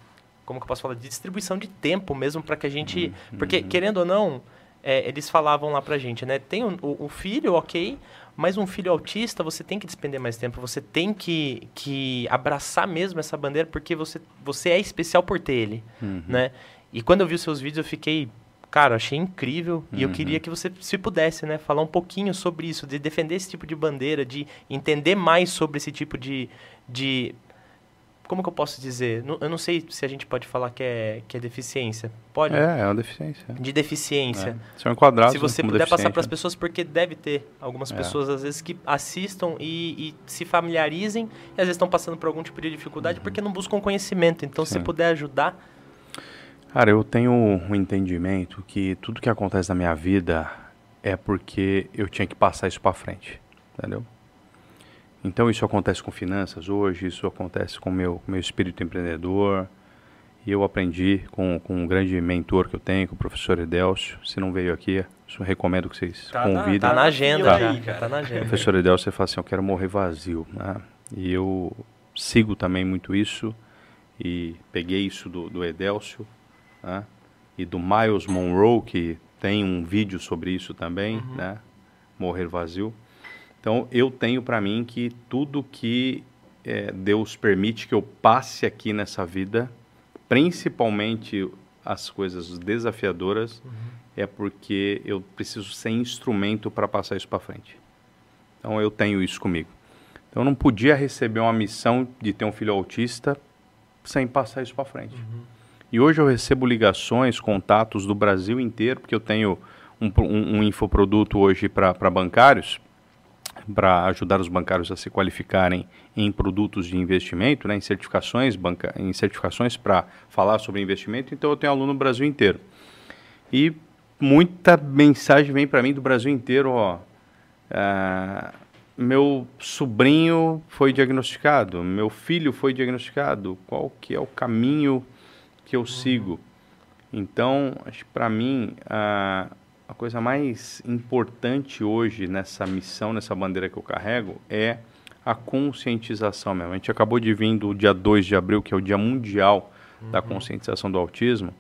como que eu posso falar, de distribuição de tempo mesmo para que a gente... Uhum. Porque, querendo ou não, é, eles falavam lá pra gente, né? Tem o, o, filho, ok, mas um filho autista, você tem que despender mais tempo, você tem que, que abraçar mesmo essa bandeira, porque você, você é especial por ter ele, uhum. né? E quando eu vi os seus vídeos, eu fiquei, cara, achei incrível. Uhum. E eu uhum. queria que você, se pudesse, né, falar um pouquinho sobre isso, de defender esse tipo de bandeira, de entender mais sobre esse tipo de, de como que eu posso dizer? Eu não sei se a gente pode falar que é, que é deficiência. Pode? É, é uma deficiência. De deficiência. É. São enquadrados Se você puder passar para as pessoas, porque deve ter algumas é. pessoas, às vezes, que assistam e, e, se familiarizem e às vezes estão passando por algum tipo de dificuldade uhum. porque não buscam conhecimento. Então, Sim. se puder ajudar. Cara, eu tenho um entendimento que tudo que acontece na minha vida é porque eu tinha que passar isso para frente. Entendeu? Então isso acontece com finanças hoje, isso acontece com meu meu espírito empreendedor. E eu aprendi com, com um grande mentor que eu tenho, com o professor Edelcio. Se não veio aqui, eu recomendo que vocês tá convidem. Na, tá na agenda tá. já. Tá na agenda. Professor Edelcio, fala assim, eu quero morrer vazio. Né? E eu sigo também muito isso. E peguei isso do, do Edelcio né? e do Miles Monroe, que tem um vídeo sobre isso também, uhum. né? Morrer vazio. Então, eu tenho para mim que tudo que é, Deus permite que eu passe aqui nessa vida, principalmente as coisas desafiadoras, uhum. é porque eu preciso ser instrumento para passar isso para frente. Então, eu tenho isso comigo. Então, eu não podia receber uma missão de ter um filho autista sem passar isso para frente. Uhum. E hoje eu recebo ligações, contatos do Brasil inteiro, porque eu tenho um, um, um infoproduto hoje para bancários, para ajudar os bancários a se qualificarem em produtos de investimento, né, em certificações, banca, em certificações para falar sobre investimento. Então eu tenho aluno no Brasil inteiro. E muita mensagem vem para mim do Brasil inteiro, ó. Uh, meu sobrinho foi diagnosticado, meu filho foi diagnosticado, qual que é o caminho que eu sigo? Então, para mim, a, a coisa mais importante hoje nessa missão, nessa bandeira que eu carrego, é a conscientização mesmo. A gente acabou de vir do dia 2 de abril, que é o Dia Mundial uhum. da Conscientização do Autismo,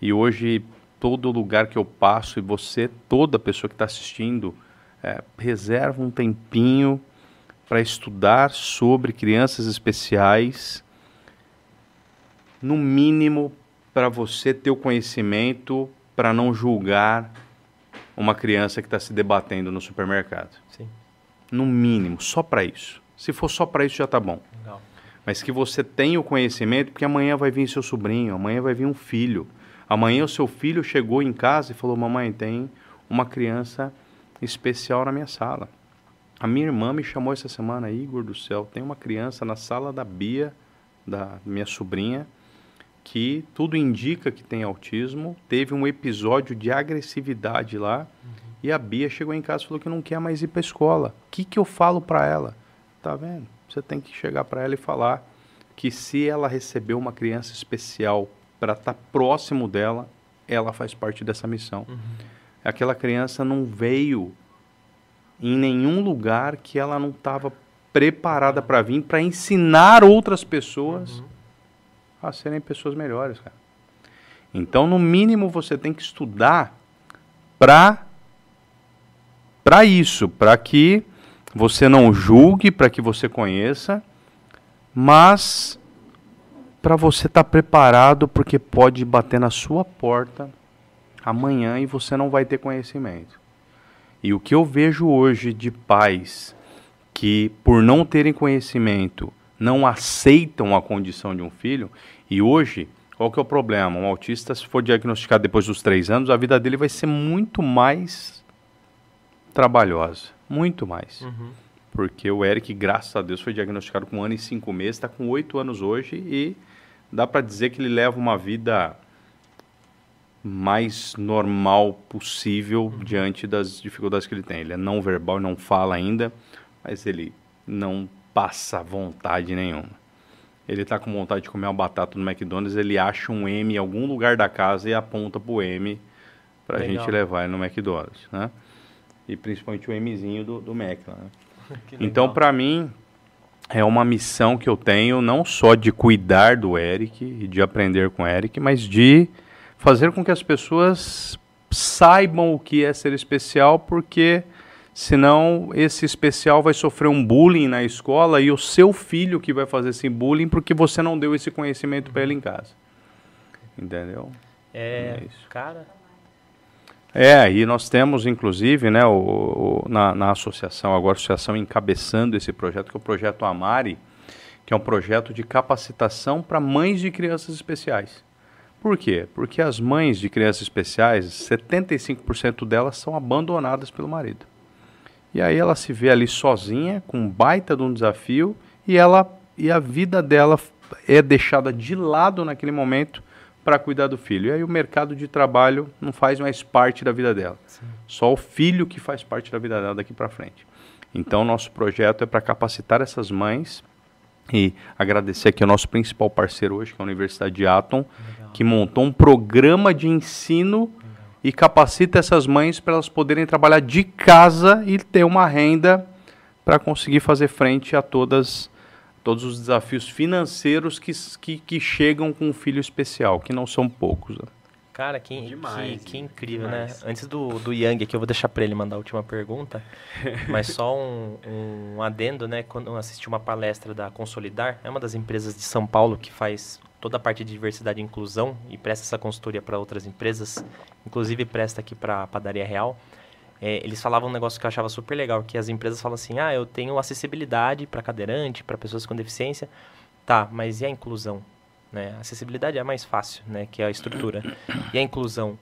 e hoje todo lugar que eu passo e você, toda pessoa que está assistindo, é, reserva um tempinho para estudar sobre crianças especiais, no mínimo para você ter o conhecimento para não julgar uma criança que está se debatendo no supermercado. Sim. No mínimo, só para isso. Se for só para isso já está bom. Legal. Mas que você tenha o conhecimento, porque amanhã vai vir seu sobrinho, amanhã vai vir um filho. Amanhã o seu filho chegou em casa e falou: Mamãe, tem uma criança especial na minha sala. A minha irmã me chamou essa semana, Igor do céu, tem uma criança na sala da Bia, da minha sobrinha, que tudo indica que tem autismo, teve um episódio de agressividade lá, uhum. e a Bia chegou em casa e falou que não quer mais ir para a escola. O que, que eu falo para ela? Tá vendo? Você tem que chegar para ela e falar que se ela recebeu uma criança especial para estar tá próximo dela, ela faz parte dessa missão. Uhum. Aquela criança não veio em nenhum lugar que ela não estava preparada para vir para ensinar outras pessoas uhum. A serem pessoas melhores, cara. Então, no mínimo, você tem que estudar para para isso, para que você não julgue, para que você conheça, mas para você estar tá preparado, porque pode bater na sua porta amanhã e você não vai ter conhecimento. E o que eu vejo hoje de pais que, por não terem conhecimento, não aceitam a condição de um filho, e hoje, qual que é o problema? Um autista, se for diagnosticado depois dos três anos, a vida dele vai ser muito mais trabalhosa. Muito mais. Uhum. Porque o Eric, graças a Deus, foi diagnosticado com um ano e cinco meses, está com oito anos hoje e dá para dizer que ele leva uma vida mais normal possível uhum. diante das dificuldades que ele tem. Ele é não verbal, não fala ainda, mas ele não passa vontade nenhuma. Ele está com vontade de comer uma batata no McDonald's, ele acha um M em algum lugar da casa e aponta para o M para a gente levar ele no McDonald's, né? E principalmente o Mzinho do, do Mac, né? então, para mim, é uma missão que eu tenho não só de cuidar do Eric e de aprender com o Eric, mas de fazer com que as pessoas saibam o que é ser especial, porque senão esse especial vai sofrer um bullying na escola e o seu filho que vai fazer esse bullying porque você não deu esse conhecimento para ele em casa. Entendeu? É, é isso. cara, é, e nós temos, inclusive, né, o, o, na, na associação, agora a associação encabeçando esse projeto, que é o projeto Amari, que é um projeto de capacitação para mães de crianças especiais. Por quê? Porque as mães de crianças especiais, 75% delas são abandonadas pelo marido. E aí ela se vê ali sozinha, com um baita de um desafio, e ela e a vida dela é deixada de lado naquele momento para cuidar do filho. E aí o mercado de trabalho não faz mais parte da vida dela. Sim. Só o filho que faz parte da vida dela daqui para frente. Então, nosso projeto é para capacitar essas mães e agradecer aqui ao nosso principal parceiro hoje, que é a Universidade de Atom, Legal. que montou um programa de ensino. E capacita essas mães para elas poderem trabalhar de casa e ter uma renda para conseguir fazer frente a todas todos os desafios financeiros que, que, que, chegam com um filho especial, que não são poucos. Né? Cara, que, demais, que, que incrível, né? demais. né? Antes do, do Yang aqui, eu vou deixar para ele mandar a última pergunta, mas só um, um adendo, né? Quando eu assisti uma palestra da Consolidar, é uma das empresas de São Paulo que faz toda a parte de diversidade e inclusão e presta essa consultoria para outras empresas, inclusive presta aqui para a Padaria Real é, eles falavam um negócio que eu achava super legal, que as empresas falam assim, ah, eu tenho acessibilidade para cadeirante, para pessoas com deficiência, tá, mas e a inclusão? Né? A acessibilidade é mais fácil, né, que é a estrutura. E a inclusão?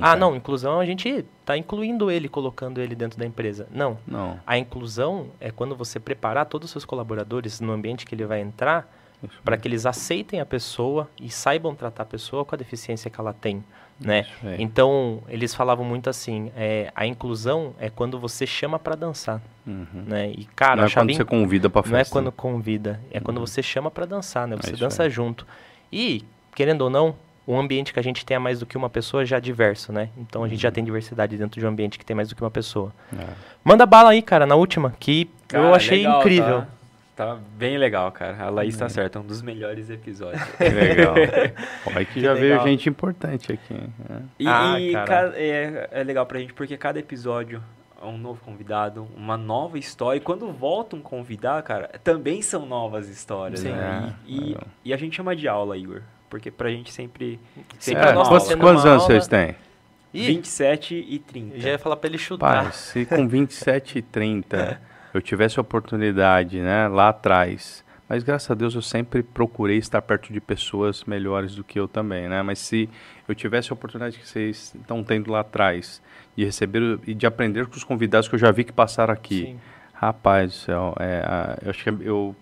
ah, não, inclusão a gente está incluindo ele, colocando ele dentro da empresa. Não. não. A inclusão é quando você preparar todos os seus colaboradores no ambiente que ele vai entrar, para que eles aceitem a pessoa e saibam tratar a pessoa com a deficiência que ela tem né? Então eles falavam muito assim, é, a inclusão é quando você chama para dançar, uhum. né? E cara, não é quando você convida para festa. Não é quando convida, é uhum. quando você chama para dançar, né? Você é dança junto. E querendo ou não, o ambiente que a gente tenha mais do que uma pessoa já é diverso, né? Então a gente já uhum. tem diversidade dentro de um ambiente que tem mais do que uma pessoa. É. Manda bala aí, cara, na última, que cara, eu achei legal, incrível. Tá? Tá bem legal, cara. A Laís tá certa, é um dos melhores episódios. legal. Como que já veio gente importante aqui. Né? E, ah, e cara. é, é legal pra gente porque cada episódio é um novo convidado, uma nova história. E quando volta um convidado, cara, também são novas histórias, Sim. né? É, e, e, e, a gente chama de aula, Igor. Porque pra gente sempre. sempre é, quantos, quantos anos vocês têm? 27 e 30. já ia falar pra ele chutar. Pai, se com 27 e 30 eu tivesse a oportunidade, né, lá atrás. Mas graças a Deus eu sempre procurei estar perto de pessoas melhores do que eu também, né? Mas se eu tivesse a oportunidade que vocês estão tendo lá atrás de receber e de aprender com os convidados que eu já vi que passaram aqui, Sim. rapaz do céu, é, eu acho que eu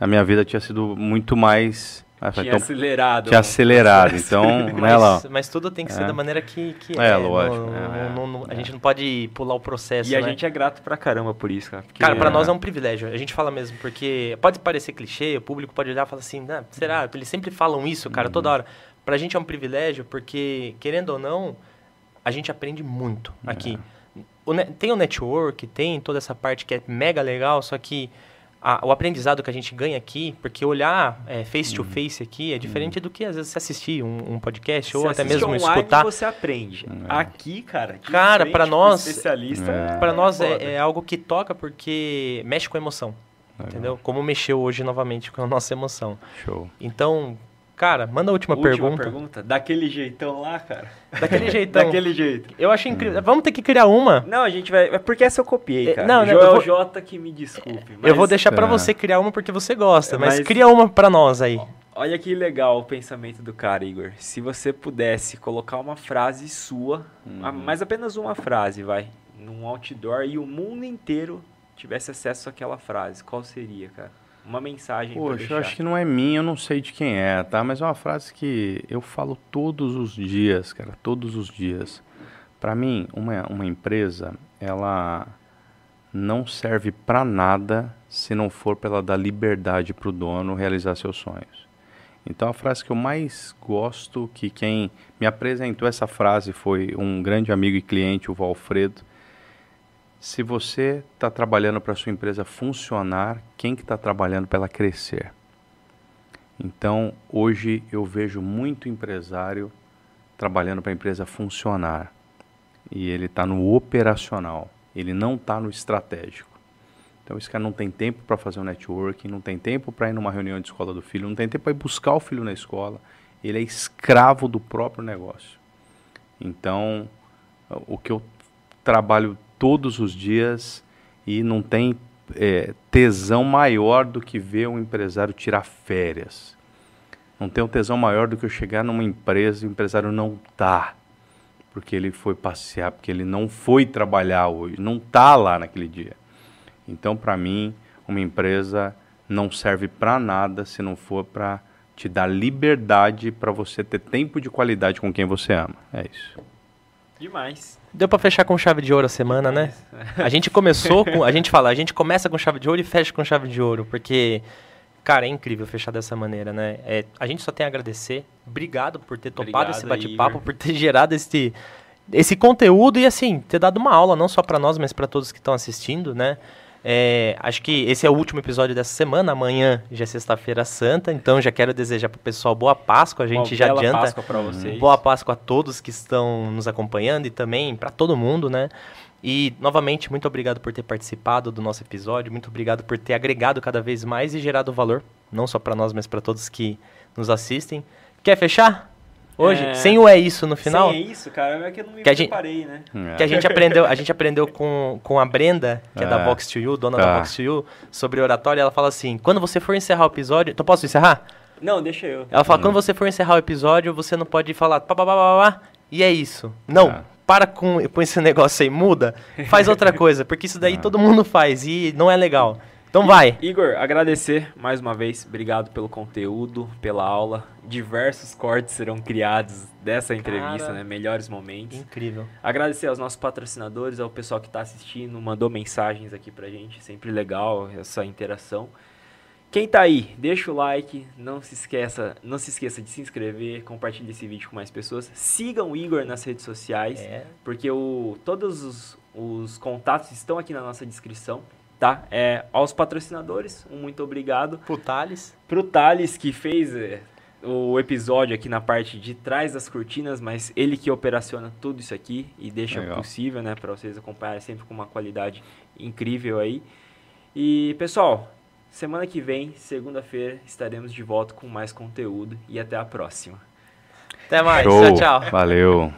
a minha vida tinha sido muito mais tinha então, acelerado. Tinha acelerado, então, mas, né, lá. Mas tudo tem que ser é. da maneira que, que é. É, lógico. Não, não, a gente não pode pular o processo, E a né? gente é grato pra caramba por isso, cara. cara, pra nós é um privilégio. A gente fala mesmo, porque pode parecer clichê, o público pode olhar e falar assim, ah, será? Eles sempre falam isso, cara, toda uhum. hora. Pra gente é um privilégio, porque, querendo ou não, a gente aprende muito aqui. O, tem o network, tem toda essa parte que é mega legal, só que a, o aprendizado que a gente ganha aqui, porque olhar é, face to face aqui é diferente uhum. do que às vezes você assistir um, um podcast ou até mesmo online, escutar. você aprende. Uhum. Aqui, cara, cara, para nós, especialista, é. para nós é, é, algo que toca porque mexe com a emoção. Entendeu? Como mexeu hoje novamente com a nossa emoção. Show. Então, Cara, manda a última, última pergunta. pergunta. Daquele jeitão lá, cara. Daquele jeitão. Daquele jeito. Eu achei incrível. Vamos ter que criar uma. Não, a gente vai. É porque essa eu copiei, é, cara. Não, Joel vou... J que me desculpe. Mas... Eu vou deixar para é. você criar uma porque você gosta, mas, mas cria uma para nós aí. Olha que legal o pensamento do cara, Igor. Se você pudesse colocar uma frase sua, uhum. mas apenas uma frase, vai, num outdoor e o mundo inteiro tivesse acesso àquela frase, qual seria, cara? Uma mensagem Poxa, eu acho que não é minha, eu não sei de quem é, tá? Mas é uma frase que eu falo todos os dias, cara, todos os dias. Para mim, uma, uma empresa, ela não serve para nada se não for pela dar liberdade para o dono realizar seus sonhos. Então a frase que eu mais gosto, que quem me apresentou essa frase foi um grande amigo e cliente, o Valfredo, se você está trabalhando para sua empresa funcionar, quem que está trabalhando para ela crescer? Então, hoje eu vejo muito empresário trabalhando para a empresa funcionar e ele está no operacional, ele não está no estratégico. Então, esse cara não tem tempo para fazer um networking, não tem tempo para ir numa reunião de escola do filho, não tem tempo para ir buscar o filho na escola. Ele é escravo do próprio negócio. Então, o que eu trabalho todos os dias e não tem é, tesão maior do que ver um empresário tirar férias. Não tem um tesão maior do que eu chegar numa empresa e o empresário não tá, porque ele foi passear, porque ele não foi trabalhar hoje, não tá lá naquele dia. Então, para mim, uma empresa não serve para nada se não for para te dar liberdade para você ter tempo de qualidade com quem você ama. É isso. Demais. Deu para fechar com chave de ouro a semana, né? A gente começou com. A gente fala, a gente começa com chave de ouro e fecha com chave de ouro, porque. Cara, é incrível fechar dessa maneira, né? É, a gente só tem a agradecer. Obrigado por ter topado Obrigado, esse bate-papo, por ter gerado esse, esse conteúdo e, assim, ter dado uma aula, não só para nós, mas para todos que estão assistindo, né? É, acho que esse é o último episódio dessa semana. Amanhã já é sexta-feira santa, então já quero desejar para o pessoal boa Páscoa. A gente já adianta. Páscoa para vocês. Boa Páscoa a todos que estão nos acompanhando e também para todo mundo, né? E novamente muito obrigado por ter participado do nosso episódio, muito obrigado por ter agregado cada vez mais e gerado valor, não só para nós, mas para todos que nos assistem. Quer fechar? Hoje, é... sem o é isso no final. Sem é isso, cara, é que eu não me que preparei, gente, né? É. Que a gente aprendeu, a gente aprendeu com, com a Brenda, que é, é da Vox to You, dona da Vox to You, sobre oratória, ela fala assim: "Quando você for encerrar o episódio, então posso encerrar?" Não, deixa eu. Ela fala: hum. "Quando você for encerrar o episódio, você não pode falar pá, pá, pá, pá, pá e é isso." Não. É. Para com, com esse negócio aí, muda, faz outra coisa, porque isso daí todo mundo faz e não é legal. Então vai. Igor, agradecer mais uma vez. Obrigado pelo conteúdo, pela aula. Diversos cortes serão criados dessa entrevista, Cara, né? Melhores momentos. Incrível. Agradecer aos nossos patrocinadores, ao pessoal que está assistindo, mandou mensagens aqui pra gente. Sempre legal essa interação. Quem tá aí, deixa o like, não se esqueça, não se esqueça de se inscrever, compartilhe esse vídeo com mais pessoas. Sigam o Igor nas redes sociais, é. porque o, todos os, os contatos estão aqui na nossa descrição tá? É, aos patrocinadores, um muito obrigado. Pro Thales. Pro Thales, que fez é, o episódio aqui na parte de trás das cortinas, mas ele que operaciona tudo isso aqui e deixa Legal. possível, né, para vocês acompanharem sempre com uma qualidade incrível aí. E, pessoal, Semana que vem, segunda-feira, estaremos de volta com mais conteúdo e até a próxima. Até mais. Show. Tchau, tchau. Valeu.